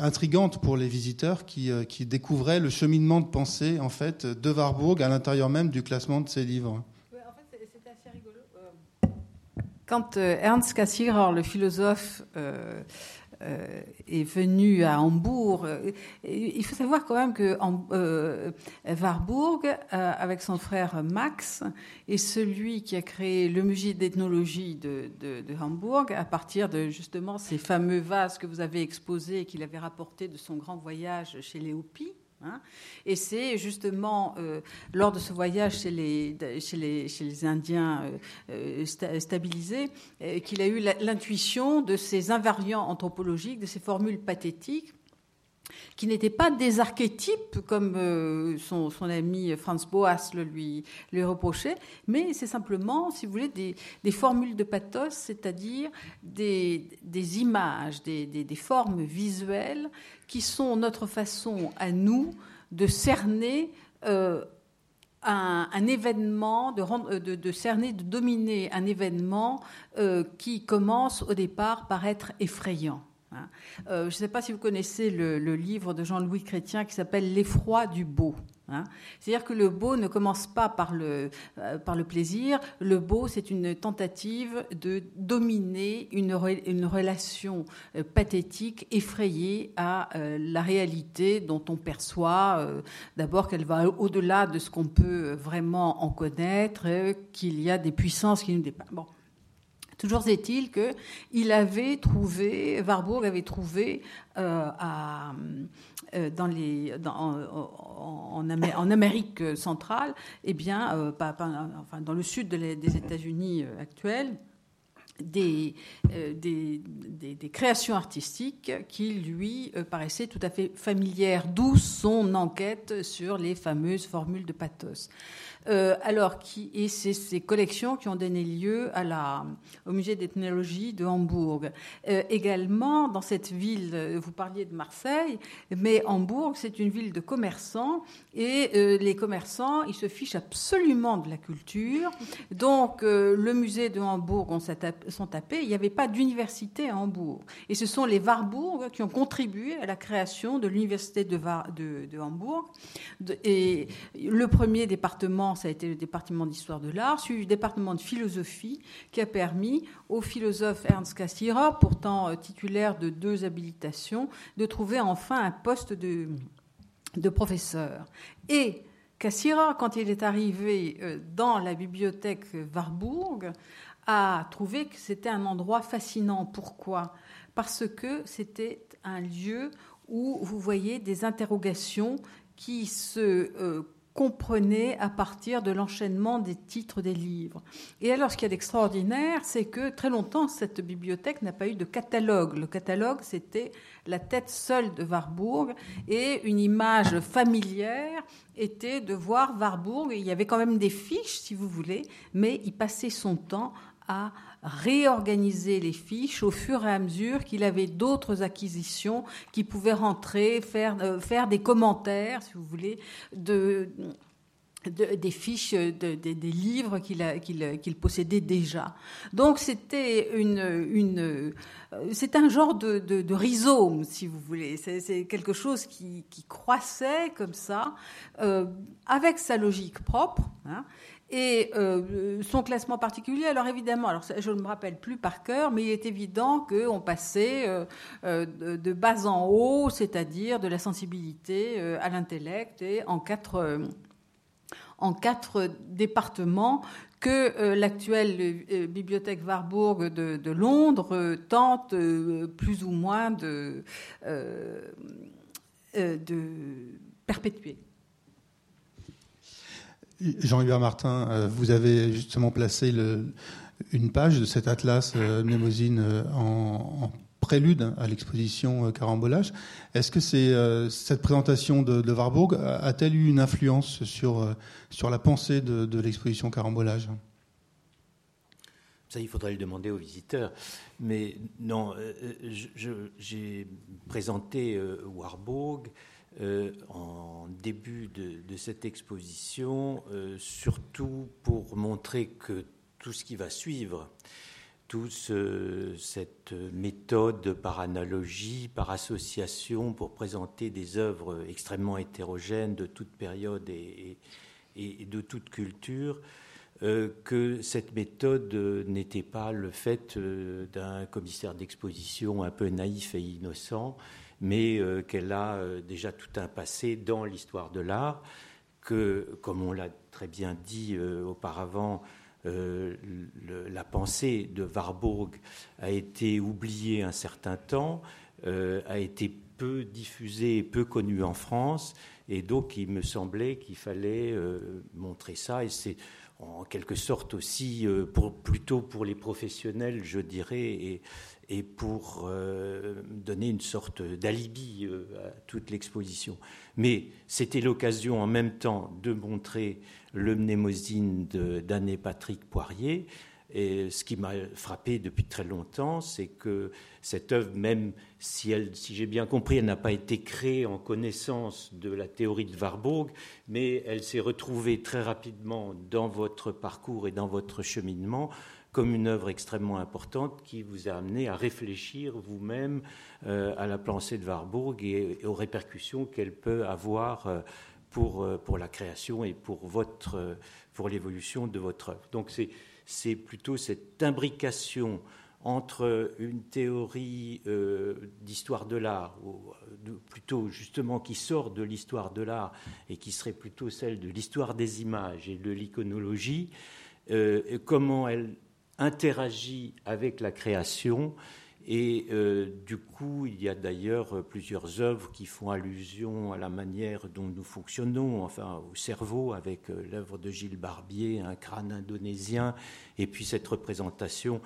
intrigante pour les visiteurs qui, qui, découvraient le cheminement de pensée en fait de Warburg à l'intérieur même du classement de ses livres. Quand Ernst Cassirer, le philosophe, euh, est venu à Hambourg. Euh, il faut savoir quand même que euh, Warburg, avec son frère Max, est celui qui a créé le musée d'ethnologie de, de, Hambourg à partir de justement ces fameux vases que vous avez exposés et qu'il avait rapportés de son grand voyage chez Léopi. Hein. et c'est justement euh, lors de ce voyage chez les, Indiens euh, euh, stabilisés qu'il a eu l'intuition de ces invariants anthropologiques, de ces formules pathétiques qui n'étaient pas des archétypes comme son, son, ami Franz Boas le lui, reprochait, mais c'est simplement, si vous voulez, des, formules de pathos, c'est-à-dire des, images, des, formes visuelles qui sont notre façon à nous de cerner euh, un, événement, euh, de, cerner, de dominer un événement euh, qui commence au départ par être effrayant. Hein. je ne sais pas si vous connaissez le, livre de Jean-Louis Chrétien qui s'appelle L'effroi du beau. Hein. C'est-à-dire que le beau ne commence pas par le, euh, par le plaisir. Le beau, c'est une tentative de dominer une, relation euh, pathétique, effrayée à euh, la réalité dont on perçoit d'abord qu'elle va au-delà de ce qu'on peut vraiment en connaître, qu'il y a des puissances qui nous dépassent. Bon. Toujours est-il qu'il avait trouvé, Warburg avait trouvé en, Amérique centrale, eh bien, euh, enfin, dans le sud des États-Unis euh, actuels, des, des, créations artistiques qui lui paraissaient tout à fait familières, d'où son enquête sur les fameuses formules de pathos. Euh, alors, qui, et c'est ces collections qui ont donné lieu au musée d'ethnologie de Hambourg. Euh, également, dans cette ville, euh, vous parliez de Marseille, mais Hambourg, c'est une ville de commerçants, et les commerçants, ils se fichent absolument de la culture. Donc, le musée de Hambourg, on sont tapés, il n'y avait pas d'université à Hambourg. Et ce sont les Warburg qui ont contribué à la création de l'université de, Hambourg. et le premier département ça a été le département d'histoire de l'art, suivi le département de philosophie, qui a permis au philosophe Ernst Cassirer, pourtant euh, titulaire de deux habilitations, de trouver enfin un poste de, de professeur. Et Cassirer, quand il est arrivé euh, dans la bibliothèque Warburg, a trouvé que c'était un endroit fascinant. Pourquoi? Parce que c'était un lieu où vous voyez des interrogations qui se euh, comprenez à partir de l'enchaînement des titres des livres. Et alors, ce qui est d'extraordinaire, c'est que très longtemps, cette bibliothèque n'a pas eu de catalogue. Le catalogue, c'était la tête seule de Warburg et une image familière était de voir Warburg. il y avait quand même des fiches, si vous voulez, mais il passait son temps à réorganiser les fiches au fur et à mesure qu'il avait d'autres acquisitions qui pouvaient rentrer, faire, euh, faire des commentaires, si vous voulez, de, des fiches de, des livres qu'il possédait déjà. Donc c'était une, une euh, c'est un genre de, de, rhizome, si vous voulez. C'est quelque chose qui, qui, croissait comme ça, euh, avec sa logique propre. Hein, et euh, son classement particulier, alors évidemment, alors je ne me rappelle plus par cœur, mais il est évident qu'on passait euh, euh, de, bas en haut, c'est-à-dire de la sensibilité à l'intellect, et en quatre, en quatre départements que l'actuelle bibliothèque Warburg de, Londres tente plus ou moins de, de perpétuer. Jean-Hubert Martin, vous avez justement placé une page de cet atlas Mnemosyne en, prélude à l'exposition Carambolage. Est-ce que cette présentation de, Warburg a-t-elle eu une influence sur, la pensée de, de l'exposition Carambolage? Ça, il faudrait le demander aux visiteurs. Mais non, euh, euh, j'ai présenté euh, en début de, cette exposition, surtout pour montrer que tout ce qui va suivre, toute cette méthode par analogie, par association, pour présenter des œuvres extrêmement hétérogènes de toute période et de toute culture, euh, que cette méthode euh, n'était pas le fait euh, d'un commissaire d'exposition un peu naïf et innocent, mais qu'elle a déjà tout un passé dans l'histoire de l'art, que, comme on l'a très bien dit auparavant, la pensée de Warburg a été oubliée un certain temps, a été peu diffusée, peu connue en France, et donc il me semblait qu'il fallait montrer ça, et c'est en quelque sorte aussi, euh, plutôt pour les professionnels, je dirais, et, et pour euh, donner une sorte d'alibi euh, à toute l'exposition. Mais c'était l'occasion en même temps de montrer le mnémosine d'Anne Patrick Poirier, et ce qui m'a frappé depuis très longtemps, c'est que cette œuvre, même si, si j'ai bien compris, elle n'a pas été créée en connaissance de la théorie de Warburg, mais elle s'est retrouvée très rapidement dans votre parcours et dans votre cheminement comme une œuvre extrêmement importante qui vous a amené à réfléchir vous-même euh, à la pensée de Warburg et, aux répercussions qu'elle peut avoir euh, pour, euh, pour la création et pour, pour l'évolution de votre œuvre. Donc c'est c'est plutôt cette imbrication entre une théorie d'histoire de l'art, ou plutôt justement qui sort de l'histoire de l'art et qui serait plutôt celle de l'histoire des images et de l'iconologie, comment elle interagit avec la création et euh, du coup, il y a d'ailleurs plusieurs œuvres qui font allusion à la manière dont nous fonctionnons, enfin au cerveau, avec euh, l'œuvre de Gilles Barbier, un crâne indonésien, et puis cette représentation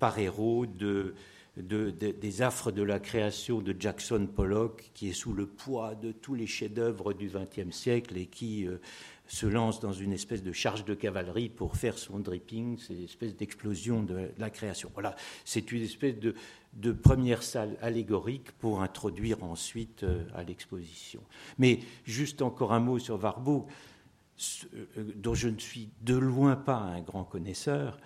par héros de, des affres de la création de Jackson Pollock, qui est sous le poids de tous les chefs-d'œuvre du XXe siècle et qui euh, se lance dans une espèce de charge de cavalerie pour faire son dripping, c'est une espèce d'explosion de la création. Voilà, c'est une espèce de, première salle allégorique pour introduire ensuite euh, à l'exposition. Mais juste encore un mot sur Warburg, euh, dont je ne suis de loin pas un grand connaisseur.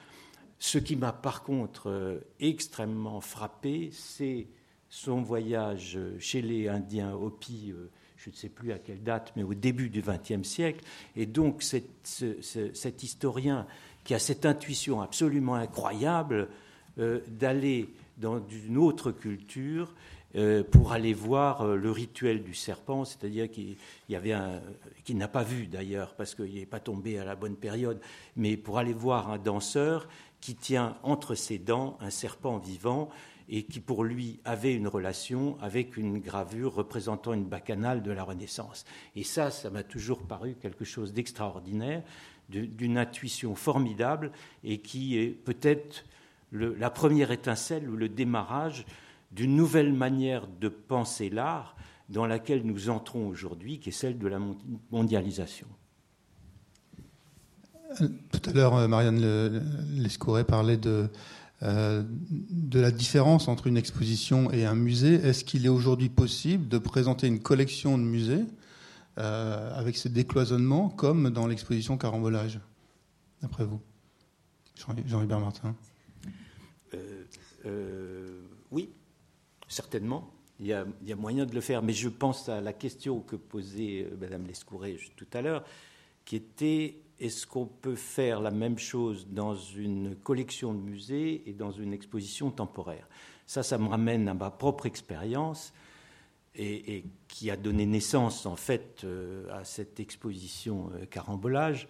Ce qui m'a par contre euh, extrêmement frappé, c'est son voyage chez les Indiens Hopi je ne sais plus à quelle date, mais au début du XXe siècle. Et donc cet historien qui a cette intuition absolument incroyable euh, d'aller dans une autre culture euh, pour aller voir euh, le rituel du serpent, c'est-à-dire qu'il n'a pas vu d'ailleurs parce qu'il n'est pas tombé à la bonne période, mais pour aller voir un danseur qui tient entre ses dents un serpent vivant et qui pour lui avait une relation avec une gravure représentant une bacchanale de la Renaissance. Et ça, ça m'a toujours paru quelque chose d'extraordinaire, d'une intuition formidable et qui est peut-être la première étincelle ou le démarrage d'une nouvelle manière de penser l'art dans laquelle nous entrons aujourd'hui, qui est celle de la mondialisation. Tout à l'heure, Marianne Lescouret parlait de, euh, de la différence entre une exposition et un musée. Est-ce qu'il est aujourd'hui possible de présenter une collection de musées euh, avec ce décloisonnement comme dans l'exposition Carambolage, d'après vous? Jean-Hubert Martin euh, Oui, certainement. Il y, a, il y, a, moyen de le faire, mais je pense à la question que posait Mme Lescouret tout à l'heure, qui était est-ce qu'on peut faire la même chose dans une collection de musées et dans une exposition temporaire? Ça, ça me ramène à ma propre expérience et, qui a donné naissance en fait euh, à cette exposition euh, Carambolage.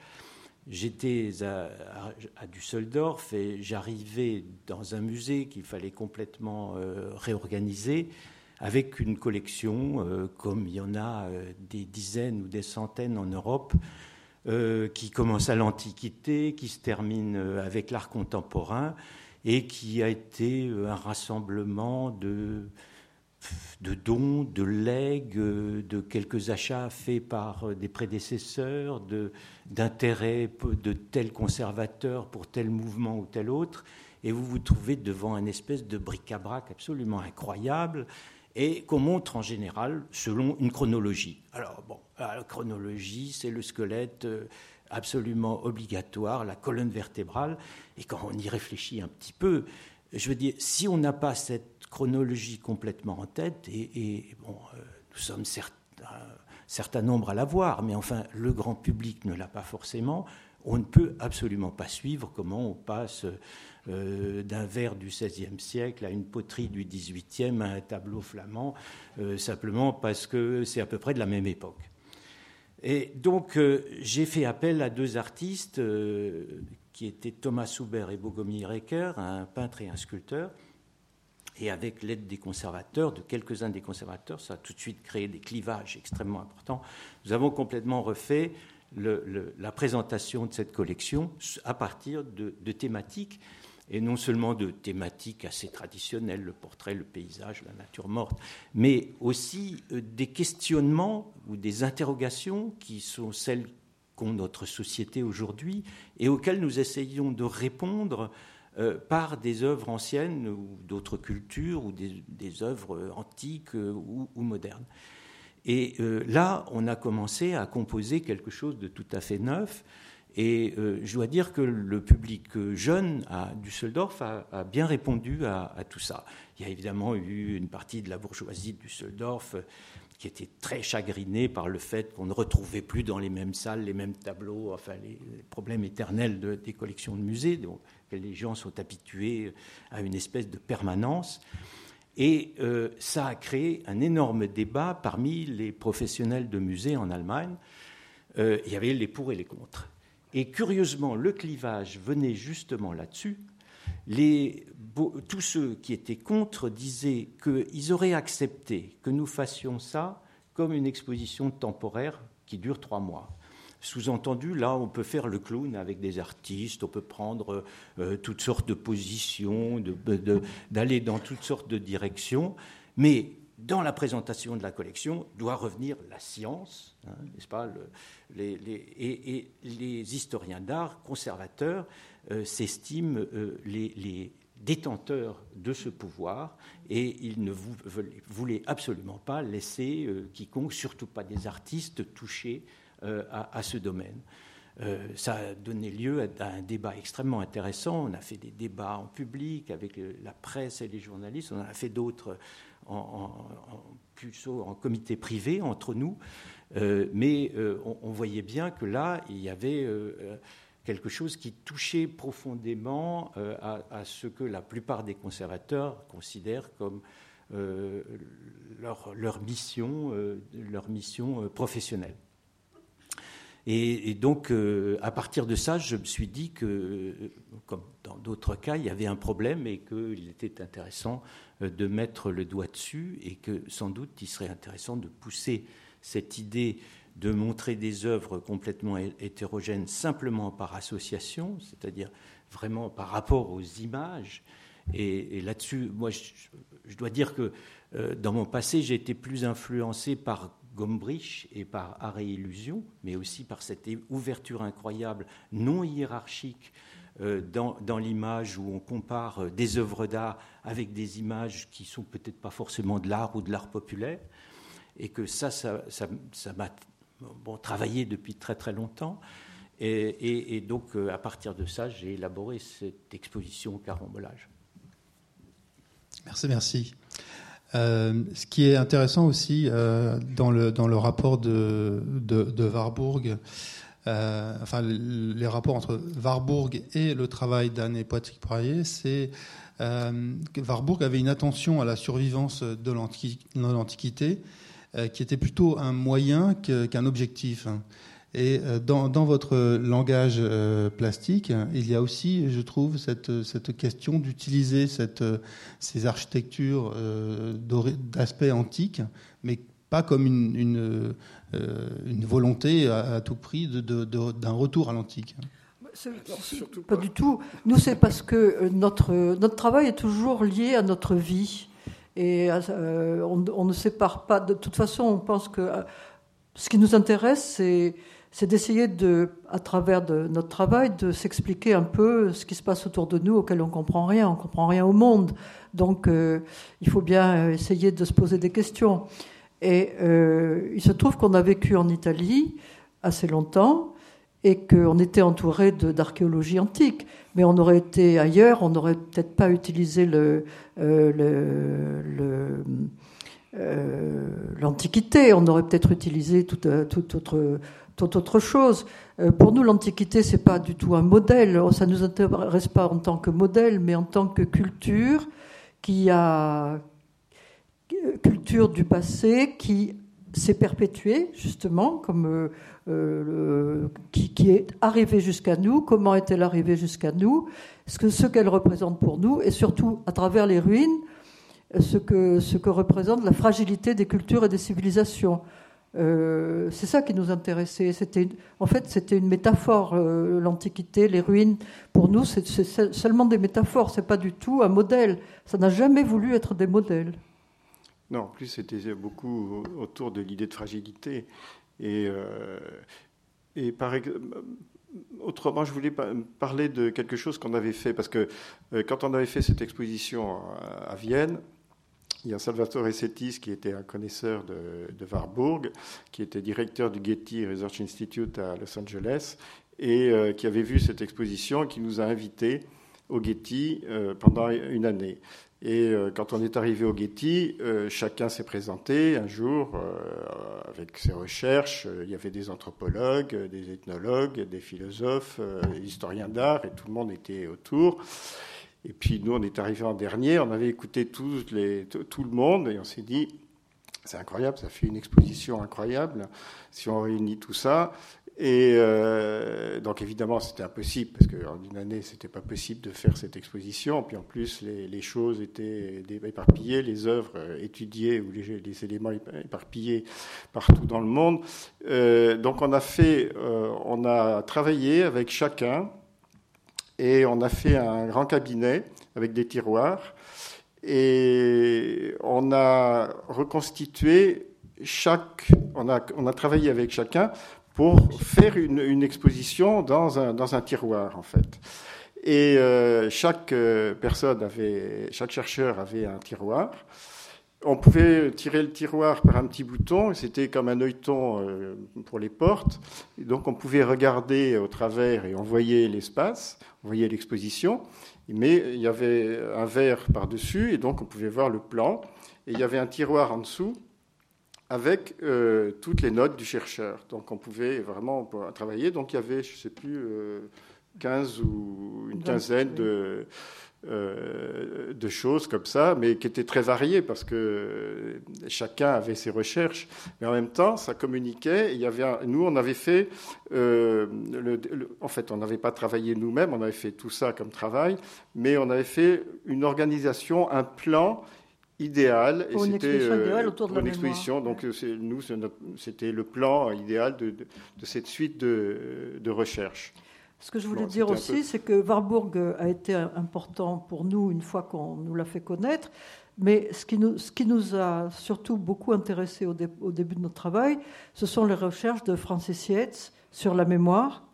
J'étais à, Düsseldorf et j'arrivais dans un musée qu'il fallait complètement euh, réorganiser avec une collection comme il y en a des dizaines ou des centaines en Europe qui commence à l'Antiquité, qui se termine avec l'art contemporain et qui a été un rassemblement de de dons, de legs, de quelques achats faits par des prédécesseurs, d'intérêts de, tel conservateur pour tel mouvement ou tel autre, et vous vous trouvez devant un espèce de bric-à-brac absolument incroyable, et qu'on montre en général selon une chronologie. Alors bon, la chronologie, c'est le squelette euh, absolument obligatoire, la colonne vertébrale, et quand on y réfléchit un petit peu, je veux dire, si on n'a pas cette chronologie complètement en tête, et, euh, nous sommes certains, certain nombre à l'avoir, mais enfin, le grand public ne l'a pas forcément, on ne peut absolument pas suivre comment on passe euh, d'un verre du XVIe siècle à une poterie du XVIIIe à un tableau flamand, euh, simplement parce que c'est à peu près de la même époque. Et donc, j'ai fait appel à deux artistes qui étaient Thomas Souber et Bogomir Recker, un peintre et un sculpteur. Et avec l'aide des conservateurs, de quelques-uns des conservateurs, ça a tout de suite créé des clivages extrêmement importants. Nous avons complètement refait la présentation de cette collection à partir de, thématiques, et non seulement de thématiques assez traditionnelles, le portrait, le paysage, la nature morte, mais aussi euh, des questionnements ou des interrogations qui sont celles qu'ont notre société aujourd'hui et auxquelles nous essayons de répondre euh, par des œuvres anciennes ou d'autres cultures ou des, œuvres antiques euh, ou, modernes. Et là, on a commencé à composer quelque chose de tout à fait neuf. Et je dois dire que le public jeune à Düsseldorf a, bien répondu à, tout ça. Il y a évidemment eu une partie de la bourgeoisie de Düsseldorf qui était très chagriné par le fait qu'on ne retrouvait plus dans les mêmes salles les mêmes tableaux, enfin les, problèmes éternels des collections de musées, donc les gens sont habitués à une espèce de permanence. Et euh, ça a créé un énorme débat parmi les professionnels de musées en Allemagne. Euh, il y avait les pour et les contre. Et curieusement, le clivage venait justement là-dessus. Les, tous ceux qui étaient contre disaient qu'ils auraient accepté que nous fassions ça comme une exposition temporaire qui dure trois mois. Sous-entendu, là, on peut faire le clown avec des artistes, on peut prendre euh, toutes sortes de positions, d'aller dans toutes sortes de directions, mais dans la présentation de la collection doit revenir la science, hein, n'est-ce pas et, les historiens d'art conservateurs euh, s'estiment euh, les, détenteurs de ce pouvoir et ils ne voulaient absolument pas laisser quiconque, surtout pas des artistes, toucher à, ce domaine. ça a donné lieu à un débat extrêmement intéressant. On a fait des débats en public avec la presse et les journalistes. On en a fait d'autres en, en, en comité privé entre nous. mais on, voyait bien que là, il y avait quelque chose qui touchait profondément euh, à, ce que la plupart des conservateurs considèrent comme euh, leur, mission, euh, leur mission professionnelle. Et, donc, à partir de ça, je me suis dit que, comme dans d'autres cas, il y avait un problème et qu'il était intéressant de mettre le doigt dessus et que sans doute il serait intéressant de pousser cette idée de montrer des œuvres complètement hétérogènes simplement par association, c'est-à-dire vraiment par rapport aux images. Et, là-dessus, moi, je, dois dire que euh, dans mon passé, j'ai été plus influencé par Gombrich et par Art et Illusion, mais aussi par cette ouverture incroyable, non hiérarchique, euh, dans, l'image où on compare euh, des œuvres d'art avec des images qui sont peut-être pas forcément de l'art ou de l'art populaire et que ça, ça, ça, m'a travaillé depuis très très longtemps. Et, donc, euh, à partir de ça, j'ai élaboré cette exposition au carambolage. Merci, merci. Euh, ce qui est intéressant aussi euh, dans, le, dans le rapport de, de, Warburg, enfin les rapports entre Warburg et le travail d'Anne et Patrick Poirier, c'est que Warburg avait une attention à la survivance de l'Antiquité euh, qui était plutôt un moyen qu'un objectif. Et euh, dans, dans, votre langage euh, plastique, il y a aussi, je trouve, cette, cette question d'utiliser ces architectures d'aspect antique, mais pas comme une, une, euh, une volonté à, tout prix d'un de, de, retour à l'antique. Pas, du tout. Nous, c'est parce que euh, notre, notre travail est toujours lié à notre vie. Et euh, on, on, ne sépare pas. De toute façon, on pense que ce qui nous intéresse, c'est c'est d'essayer de, à travers de notre travail, de s'expliquer un peu ce qui se passe autour de nous, auquel on comprend rien, on comprend rien au monde. Donc, euh, il faut bien essayer de se poser des questions. Et euh, il se trouve qu'on a vécu en Italie assez longtemps et qu'on était entouré d'archéologie antique. Mais on aurait été ailleurs, on n'aurait peut-être pas utilisé euh, l'Antiquité, on aurait peut-être utilisé toute, toute autre toute autre chose. Euh, pour nous, l'Antiquité, c'est pas du tout un modèle. Ça nous intéresse pas en tant que modèle, mais en tant que culture qui a culture du passé qui s'est perpétuée justement, comme euh, euh, qui, qui, est arrivée jusqu'à nous. Comment est-elle arrivée jusqu'à nous? Ce que ce qu'elle représente pour nous, et surtout à travers les ruines, ce que ce que représente la fragilité des cultures et des civilisations. Euh, c'est ça qui nous intéressait. En fait, c'était une métaphore. Euh, L'Antiquité, les ruines, pour nous, c'est, seulement des métaphores. C'est pas du tout un modèle. Ça n'a jamais voulu être des modèles. Non, en plus, c'était beaucoup autour de l'idée de fragilité. Et, euh, Autrement, je voulais parler de quelque chose qu'on avait fait, parce que quand on avait fait cette exposition à Vienne, il y a Salvatore Settis, qui était un connaisseur de, Warburg, qui était directeur du Getty Research Institute à Los Angeles, et euh, qui avait vu cette exposition et qui nous a invités au Getty euh, pendant une année. Et euh, quand on est arrivé au Getty, chacun s'est présenté un jour avec ses recherches. Il y avait des anthropologues, des ethnologues, des philosophes, des historiens d'art, et tout le monde était autour. Et puis nous, on est arrivé en dernier, on avait écouté tout, les, tout le monde et on s'est dit, c'est incroyable, ça fait une exposition incroyable si on réunit tout ça. Et euh, donc évidemment, c'était impossible parce qu'en une année, c'était pas possible de faire cette exposition. Puis en plus, les, les choses étaient éparpillées, les œuvres étudiées ou les, les, éléments éparpillés partout dans le monde. Euh, donc on a fait, euh, on a travaillé avec chacun et on a fait un grand cabinet avec des tiroirs et on a reconstitué chaque, on a, on a travaillé avec chacun pour faire une, exposition dans un, dans un tiroir en fait. Et euh, chaque euh, personne avait, chaque chercheur avait un tiroir on pouvait tirer le tiroir par un petit bouton, c'était comme un œilleton euh, pour les portes. donc on pouvait regarder au travers et on voyait l'espace, on voyait l'exposition, mais il y avait un verre par-dessus et donc on pouvait voir le plan. Et il y avait un tiroir en dessous avec euh, toutes les notes du chercheur. Donc on pouvait vraiment travailler. Donc il y avait, je ne sais plus, 15 euh, ou une quinzaine de euh, de choses comme ça, mais qui étaient très variées parce que chacun avait ses recherches, mais en même temps, ça communiquait. Il y avait nous, on avait fait, euh, en fait, on n'avait pas travaillé nous-mêmes, on avait fait tout ça comme travail, mais on avait fait une organisation, un plan idéal. et c'était euh, autour de une exposition. Donc nous, c'était le plan idéal de, cette suite de, de recherches. Ce que je voulais dire aussi, c'est que Warburg a été important pour nous une fois qu'on nous l'a fait connaître. Mais ce qui, nous, ce qui nous a surtout beaucoup intéressé au, au, début de notre travail, ce sont les recherches de Francis Yates sur la mémoire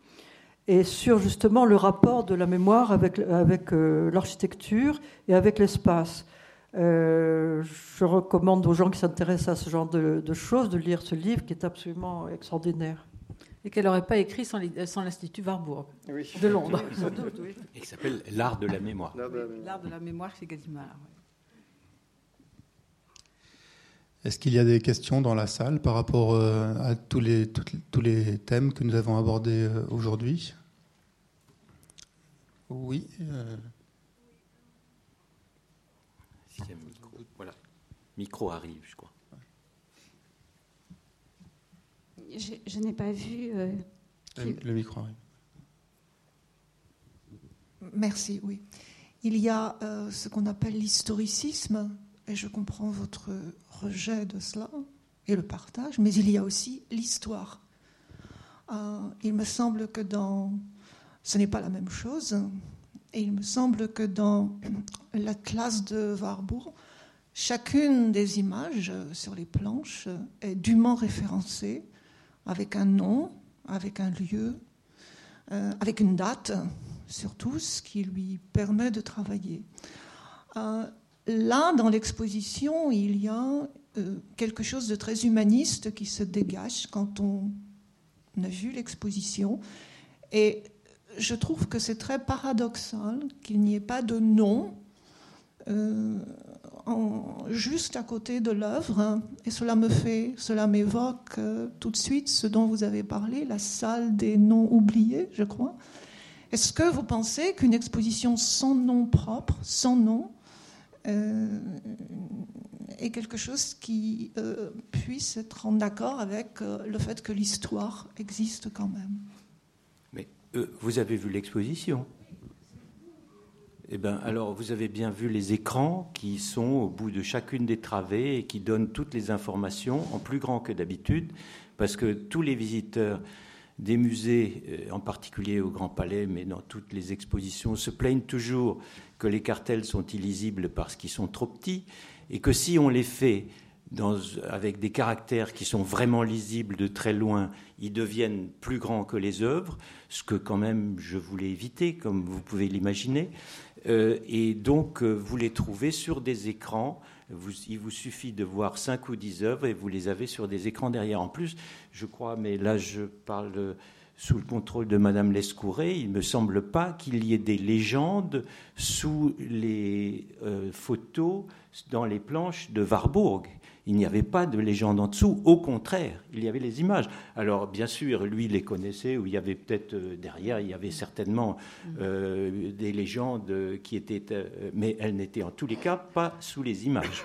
et sur justement le rapport de la mémoire avec, avec euh, l'architecture et avec l'espace. Euh, je recommande aux gens qui s'intéressent à ce genre de, de choses de lire ce livre qui est absolument extraordinaire et qu'elle n'aurait pas écrit sans, l'Institut Warburg de Londres. Et qui s'appelle L'art de la mémoire. L'art de la mémoire chez Gallimard. Est-ce qu'il y a des questions dans la salle par rapport euh, à tous les, tous les thèmes que nous avons abordés euh, aujourd'hui? Oui. Euh. micro, voilà. Micro arrive, je je, n'ai pas vu. Euh, le, micro. Merci, oui. Il y a euh, ce qu'on appelle l'historicisme, et je comprends votre rejet de cela, et le partage, mais il y a aussi l'histoire. Euh, il me semble que dans... Ce n'est pas la même chose. Et il me semble que dans la classe de Warburg, chacune des images sur les planches est dûment référencée avec un nom, avec un lieu, euh, avec une date, surtout, ce qui lui permet de travailler. Euh, là, dans l'exposition, il y a euh, quelque chose de très humaniste qui se dégage quand on a vu l'exposition. Et je trouve que c'est très paradoxal qu'il n'y ait pas de nom juste à côté de l'œuvre. Et cela me fait, cela m'évoque euh, tout de suite ce dont vous avez parlé, la salle des noms oubliés, je crois. Est-ce que vous pensez qu'une exposition sans nom propre, sans nom, euh, est quelque chose qui euh, puisse être en accord avec le fait que l'histoire existe quand même? Mais vous avez vu l'exposition eh alors, vous avez bien vu les écrans qui sont au bout de chacune des travées et qui donnent toutes les informations en plus grand que d'habitude, parce que tous les visiteurs des musées, en particulier au Grand Palais, mais dans toutes les expositions, se plaignent toujours que les cartels sont illisibles parce qu'ils sont trop petits, et que si on les fait avec des caractères qui sont vraiment lisibles de très loin, ils deviennent plus grands que les œuvres, ce que quand même je voulais éviter, comme vous pouvez l'imaginer. Euh, et donc, euh, vous les trouvez sur des écrans. il vous suffit de voir cinq ou dix œuvres et vous les avez sur des écrans derrière. En plus, je crois, mais là je parle sous le contrôle de Madame Lescouret, il ne me semble pas qu'il y ait des légendes sous les euh, photos dans les planches de Warburg. Il n'y avait pas de légende en dessous, au contraire, il y avait les images. Alors, bien sûr, lui les connaissait, ou il y avait peut-être euh, derrière, il y avait certainement euh, des légendes qui étaient, mais elles n'étaient en tous les cas pas sous les images.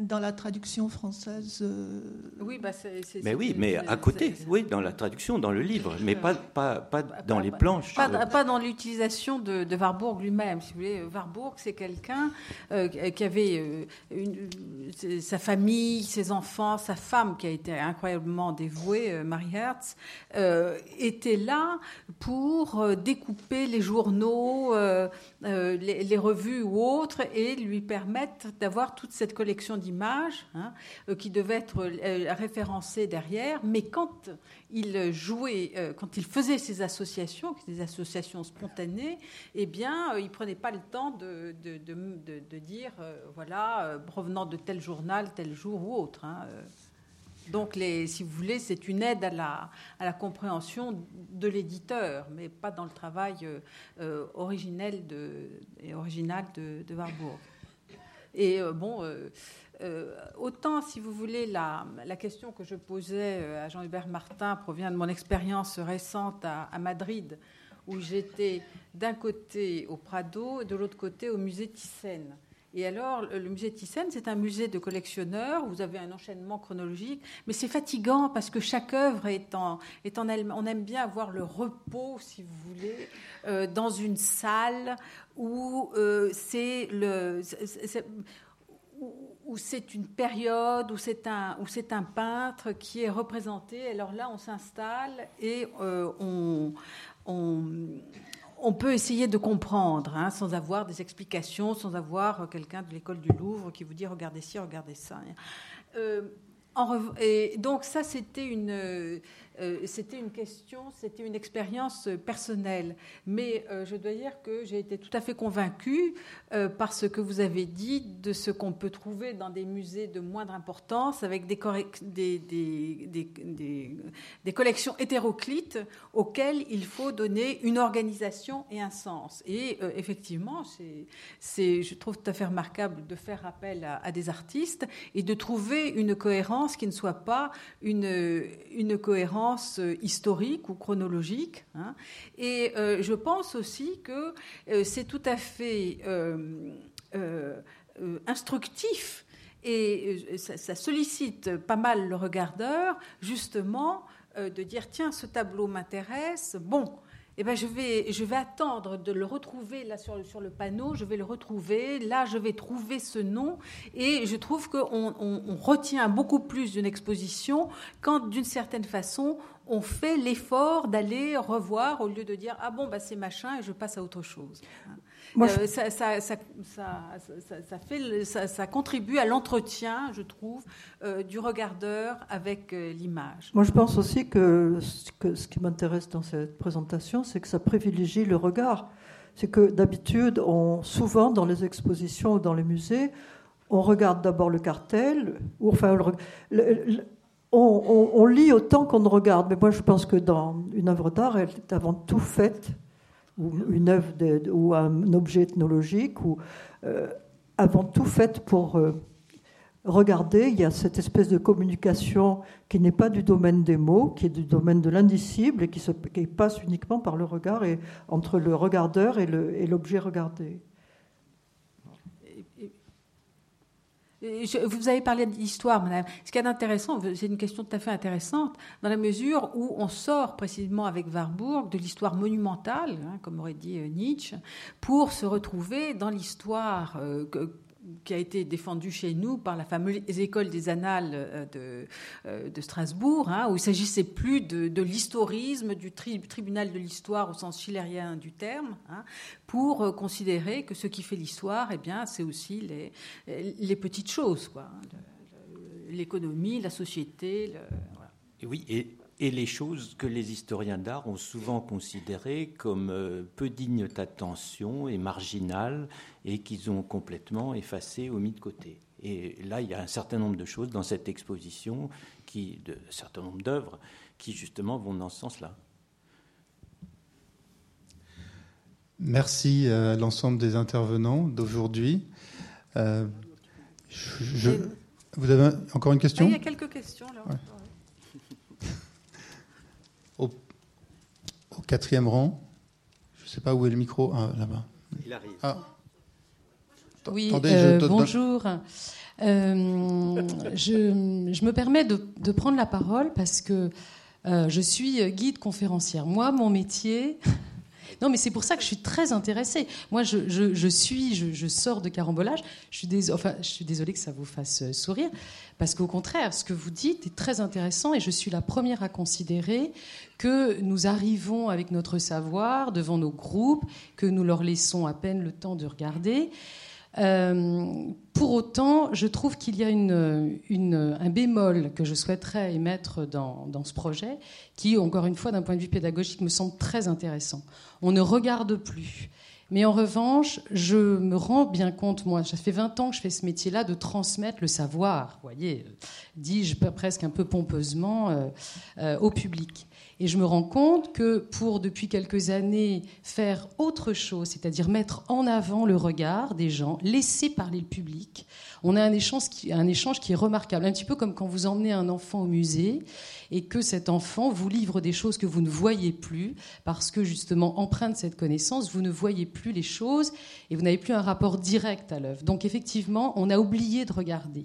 Dans la traduction française. Euh, oui, bah c'est, mais oui, mais à côté, oui, dans la traduction, dans le livre, mais pas, pas, pas dans les planches. Pas, pas dans l'utilisation de, de, Warburg lui-même. Si vous voulez, Warburg, c'est quelqu'un euh, qui avait euh, une, sa famille, ses enfants, sa femme, qui a été incroyablement dévouée, Marie Hertz, était là pour découper les journaux, les, les, revues ou autres, et lui permettre d'avoir toute cette collection d'images images hein, euh, qui devaient être euh, référencées derrière, mais quand il jouait, euh, quand il faisait ces associations, des associations spontanées, eh bien, il prenait pas le temps de, dire, voilà, provenant de tel journal, tel jour ou autre. Hein, donc, si vous voulez, c'est une aide à la, à la compréhension de l'éditeur, mais pas dans le travail originel et original de, de Warburg. Et bon, autant, si vous voulez, la, question que je posais euh, à Jean-Hubert Martin provient de mon expérience récente à, Madrid, où j'étais d'un côté au Prado et de l'autre côté au musée Thyssen. Et alors, le musée Thyssen, c'est un musée de collectionneurs. Vous avez un enchaînement chronologique, mais c'est fatigant parce que chaque œuvre est en. On aime bien avoir le repos, si vous voulez, euh, dans une salle où c'est le c'est une période, où c'est un, où c'est un peintre qui est représenté. Alors là, on s'installe et euh, on, on, peut essayer de comprendre, hein, sans avoir des explications, sans avoir quelqu'un de l'école du Louvre qui vous dit regardez ci, regardez ça. Euh, et donc ça, c'était une euh, c'était une question, c'était une expérience personnelle. Mais euh, je dois dire que j'ai été tout à fait convaincue euh, par ce que vous avez dit de ce qu'on peut trouver dans des musées de moindre importance avec des, collections hétéroclites auxquelles il faut donner une organisation et un sens. Et effectivement, c'est, je trouve tout à fait remarquable de faire appel à, des artistes et de trouver une cohérence qui ne soit pas une cohérence euh, historique ou chronologique. Hein. Et euh, je pense aussi que euh, c'est tout à fait instructif et ça, sollicite pas mal le regardeur, justement, de dire tiens, ce tableau m'intéresse. Bon, eh ben je, vais, je vais attendre de le retrouver là sur, sur le panneau, je vais le retrouver, là je vais trouver ce nom, et je trouve qu'on on, retient beaucoup plus d'une exposition quand d'une certaine façon on fait l'effort d'aller revoir au lieu de dire ah bon bah c'est machin et je passe à autre chose. Ça, ça, ça, ça, fait, ça, contribue à l'entretien, je trouve, euh, du regardeur avec euh, l'image. Moi, je pense aussi que, ce qui m'intéresse dans cette présentation, c'est que ça privilégie le regard. C'est que d'habitude, on, souvent dans les expositions ou dans les musées, on regarde d'abord le cartel, ou enfin, on, on, lit autant qu'on ne regarde. Mais moi, je pense que dans une œuvre d'art, elle est avant tout faite ou une œuvre ou un objet ethnologique, ou euh, avant tout fait pour euh, regarder. Il y a cette espèce de communication qui n'est pas du domaine des mots, qui est du domaine de l'indicible et qui, se, qui passe uniquement par le regard et entre le regardeur et l'objet regardé. Vous avez parlé d'histoire, madame. Ce qui est intéressant, c'est une question tout à fait intéressante, dans la mesure où on sort précisément avec Warburg de l'histoire monumentale, hein, comme aurait dit euh, Nietzsche, pour se retrouver dans l'histoire euh, qui a été défendue chez nous par la fameuse école des annales euh, de, Strasbourg, hein, où il s'agissait plus de, l'historisme, du tribunal de l'histoire au sens schillerien du terme, hein, pour euh, considérer que ce qui fait l'histoire, eh bien, c'est aussi les, les, petites choses, quoi, hein, l'économie, la société. Oui, et, et, les choses que les historiens d'art ont souvent considérées comme euh, peu dignes d'attention et marginales, et qu'ils ont complètement effacées ou mis de côté. Et là, il y a un certain nombre de choses dans cette exposition, qui, de, un certain nombre d'œuvres, qui justement vont dans ce sens-là. Merci à l'ensemble des intervenants d'aujourd'hui. Euh, vous avez encore une question? Il y a quelques questions. Là. Au, quatrième rang, je ne sais pas où est le micro, ah, là-bas. Il arrive. Ah. Oui, euh, bonjour. Euh, je, je, me permets de, de, prendre la parole parce que je suis guide conférencière. Moi, mon métier, non, mais c'est pour ça que je suis très intéressée. Moi, je, je, suis, je, sors de carambolage. Je suis, enfin, je suis désolée que ça vous fasse euh, sourire, parce qu'au contraire, ce que vous dites est très intéressant et je suis la première à considérer que nous arrivons avec notre savoir devant nos groupes, que nous leur laissons à peine le temps de regarder. Euh, pour autant, je trouve qu'il y a un bémol que je souhaiterais émettre dans, ce projet, qui, encore une fois, d'un point de vue pédagogique, me semble très intéressant. On ne regarde plus. Mais en revanche, je me rends bien compte, moi, ça fait 20 ans que je fais ce métier-là, de transmettre le savoir, voyez, dis-je presque un peu pompeusement, euh, euh, au public. Et je me rends compte que pour, depuis quelques années, faire autre chose, c'est-à-dire mettre en avant le regard des gens, laisser parler le public, on a un échange, qui, un échange qui est remarquable. Un petit peu comme quand vous emmenez un enfant au musée et que cet enfant vous livre des choses que vous ne voyez plus, parce que justement, empreint de cette connaissance, vous ne voyez plus les choses et vous n'avez plus un rapport direct à l'œuvre. Donc effectivement, on a oublié de regarder.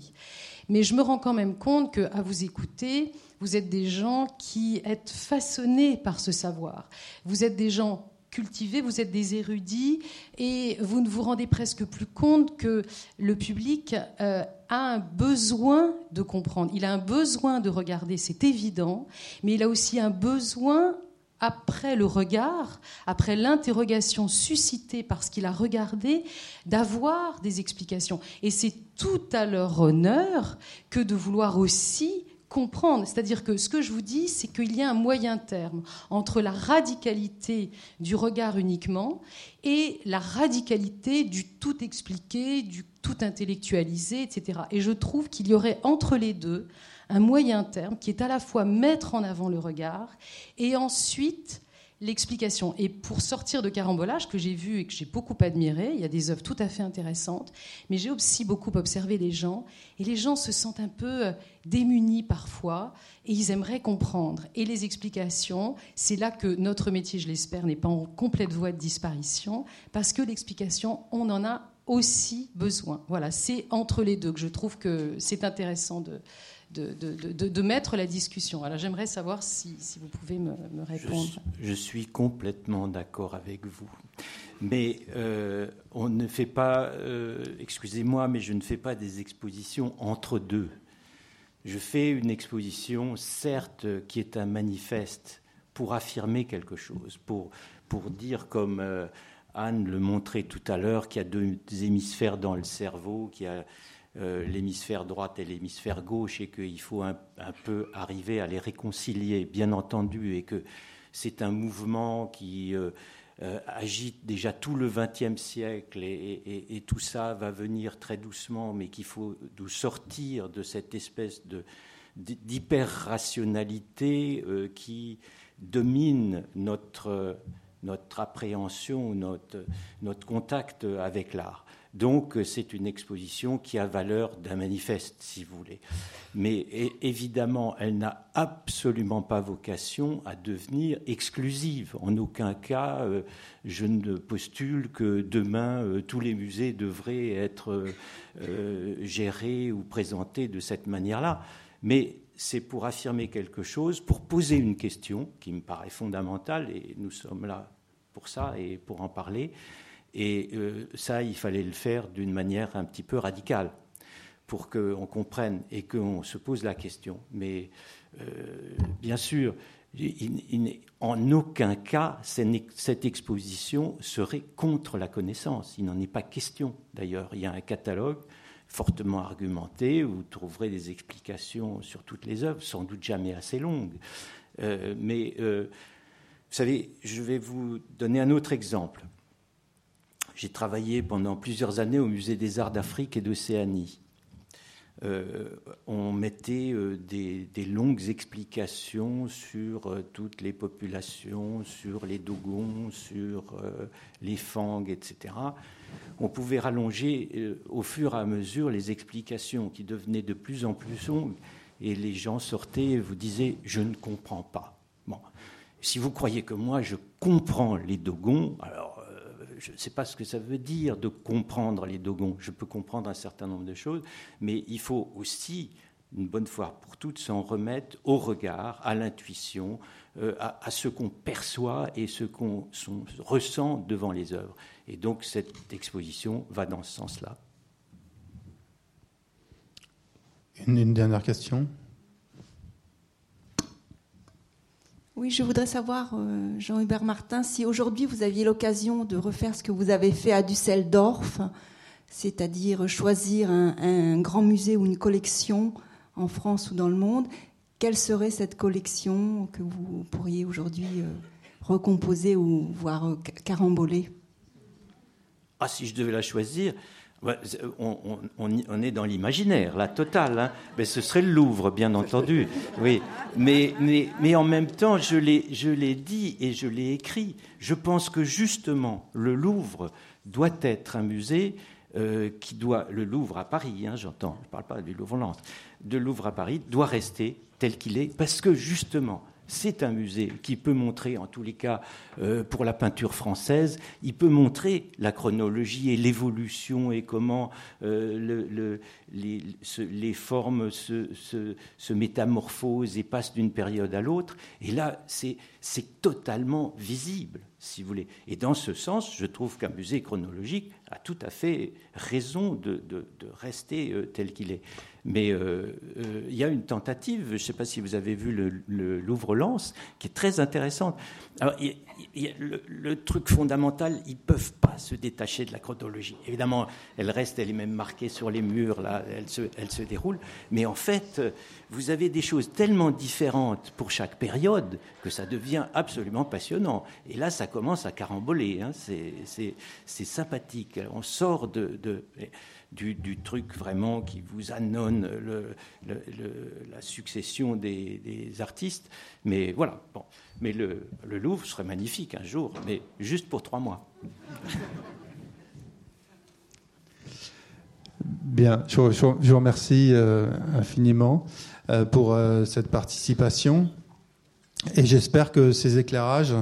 Mais je me rends quand même compte qu'à vous écouter, vous êtes des gens qui êtes façonnés par ce savoir. Vous êtes des gens cultivés, vous êtes des érudits et vous ne vous rendez presque plus compte que le public euh, a un besoin de comprendre. Il a un besoin de regarder, c'est évident, mais il a aussi un besoin après le regard, après l'interrogation suscitée par ce qu'il a regardé, d'avoir des explications. Et c'est tout à leur honneur que de vouloir aussi comprendre. C'est-à-dire que ce que je vous dis, c'est qu'il y a un moyen terme entre la radicalité du regard uniquement et la radicalité du tout expliqué, du tout intellectualisé, etc. Et je trouve qu'il y aurait entre les deux un moyen terme qui est à la fois mettre en avant le regard et ensuite l'explication. Et pour sortir de carambolage, que j'ai vu et que j'ai beaucoup admiré, il y a des œuvres tout à fait intéressantes, mais j'ai aussi beaucoup observé les gens, et les gens se sentent un peu euh, démunis parfois, et ils aimeraient comprendre. Et les explications, c'est là que notre métier, je l'espère, n'est pas en complète voie de disparition, parce que l'explication, on en a aussi besoin. Voilà, c'est entre les deux que je trouve que c'est intéressant de, de, mettre la discussion. Alors j'aimerais savoir si, vous pouvez me, répondre. Je, suis complètement d'accord avec vous. Mais euh, on ne fait pas, euh, excusez-moi, mais je ne fais pas des expositions entre deux. Je fais une exposition, certes, qui est un manifeste pour affirmer quelque chose, pour, pour dire comme euh, Anne le montrait tout à l'heure, qu'il y a deux hémisphères dans le cerveau, qu'il y a euh, l'hémisphère droite et l'hémisphère gauche et qu'il faut un, peu arriver à les réconcilier, bien entendu, et que c'est un mouvement qui euh, euh, agite déjà tout le XXe siècle et, tout ça va venir très doucement, mais qu'il faut nous sortir de cette espèce d'hyper-rationalité qui domine notre, notre appréhension, notre, notre contact avec l'art. Donc c'est une exposition qui a valeur d'un manifeste, si vous voulez. Mais évidemment, elle n'a absolument pas vocation à devenir exclusive. En aucun cas, euh, je ne postule que demain, euh, tous les musées devraient être euh, gérés ou présentés de cette manière-là. Mais c'est pour affirmer quelque chose, pour poser une question qui me paraît fondamentale, et nous sommes là pour ça et pour en parler. Et euh, ça, il fallait le faire d'une manière un petit peu radicale pour qu'on comprenne et qu'on se pose la question. Mais euh, bien sûr, en aucun cas, cette exposition serait contre la connaissance. Il n'en est pas question d'ailleurs. Il y a un catalogue fortement argumenté où vous trouverez des explications sur toutes les œuvres, sans doute jamais assez longues. Euh, mais vous savez, je vais vous donner un autre exemple. J'ai travaillé pendant plusieurs années au Musée des Arts d'Afrique et d'Océanie. Euh, on mettait euh, des, longues explications sur euh, toutes les populations, sur les Dogons, sur les Fangs, etc. On pouvait rallonger au fur et à mesure les explications qui devenaient de plus en plus longues et les gens sortaient et vous disaient Je ne comprends pas. Bon. Si vous croyez que moi je comprends les Dogons, alors je ne sais pas ce que ça veut dire de comprendre les dogons. Je peux comprendre un certain nombre de choses, mais il faut aussi, une bonne fois pour toutes, s'en remettre au regard, à l'intuition, euh, à, ce qu'on perçoit et ce qu'on ressent devant les œuvres. Et donc cette exposition va dans ce sens-là. une dernière question? Oui, je voudrais savoir, euh, Jean-Hubert Martin, si aujourd'hui vous aviez l'occasion de refaire ce que vous avez fait à Düsseldorf, c'est-à-dire choisir un, grand musée ou une collection en France ou dans le monde, quelle serait cette collection que vous pourriez aujourd'hui euh, recomposer ou voir caramboler? Ah, si je devais la choisir, on, est dans l'imaginaire, la totale. Hein. Mais ce serait le Louvre, bien entendu. Oui. Mais, mais, mais en même temps, je l'ai dit et je l'ai écrit. Je pense que justement, le Louvre doit être un musée euh, qui doit, le Louvre à Paris, hein, j'entends, je ne parle pas du Louvre-Lens, de Louvre à Paris, doit rester tel qu'il est, parce que justement, c'est un musée qui peut montrer, en tous les cas euh, pour la peinture française, il peut montrer la chronologie et l'évolution et comment euh, les, formes se, métamorphosent et passent d'une période à l'autre. Et là, c'est totalement visible, si vous voulez. Et dans ce sens, je trouve qu'un musée chronologique a tout à fait raison de, rester euh, tel qu'il est. Mais euh, euh, il y a une tentative, je ne sais pas si vous avez vu le, Louvre-Lens, qui est très intéressante. Le, truc fondamental, ils ne peuvent pas se détacher de la chronologie. Évidemment, elle reste, elle est même marquée sur les murs, là, elle se, elle se déroule. Mais en fait, vous avez des choses tellement différentes pour chaque période que ça devient absolument passionnant. Et là, ça commence à caramboler. Hein. C'est sympathique. On sort de du, truc vraiment qui vous annonce la succession des, artistes. Mais voilà, bon. Mais le, Louvre serait magnifique un jour, mais juste pour trois mois. Bien, je, vous remercie euh, infiniment euh, pour euh, cette participation. Et j'espère que ces éclairages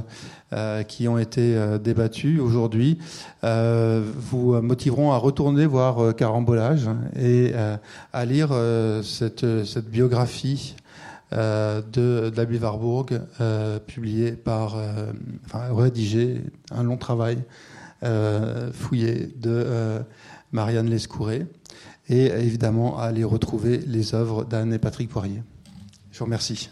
euh, qui ont été euh, débattus aujourd'hui euh, vous motiveront à retourner voir Carambolage et à lire cette, cette, biographie de d'Abby Warburg, publiée par, enfin rédigée, un long travail fouillé de Marianne Lescouré, et évidemment à aller retrouver les œuvres d'Anne et Patrick Poirier. Je vous remercie.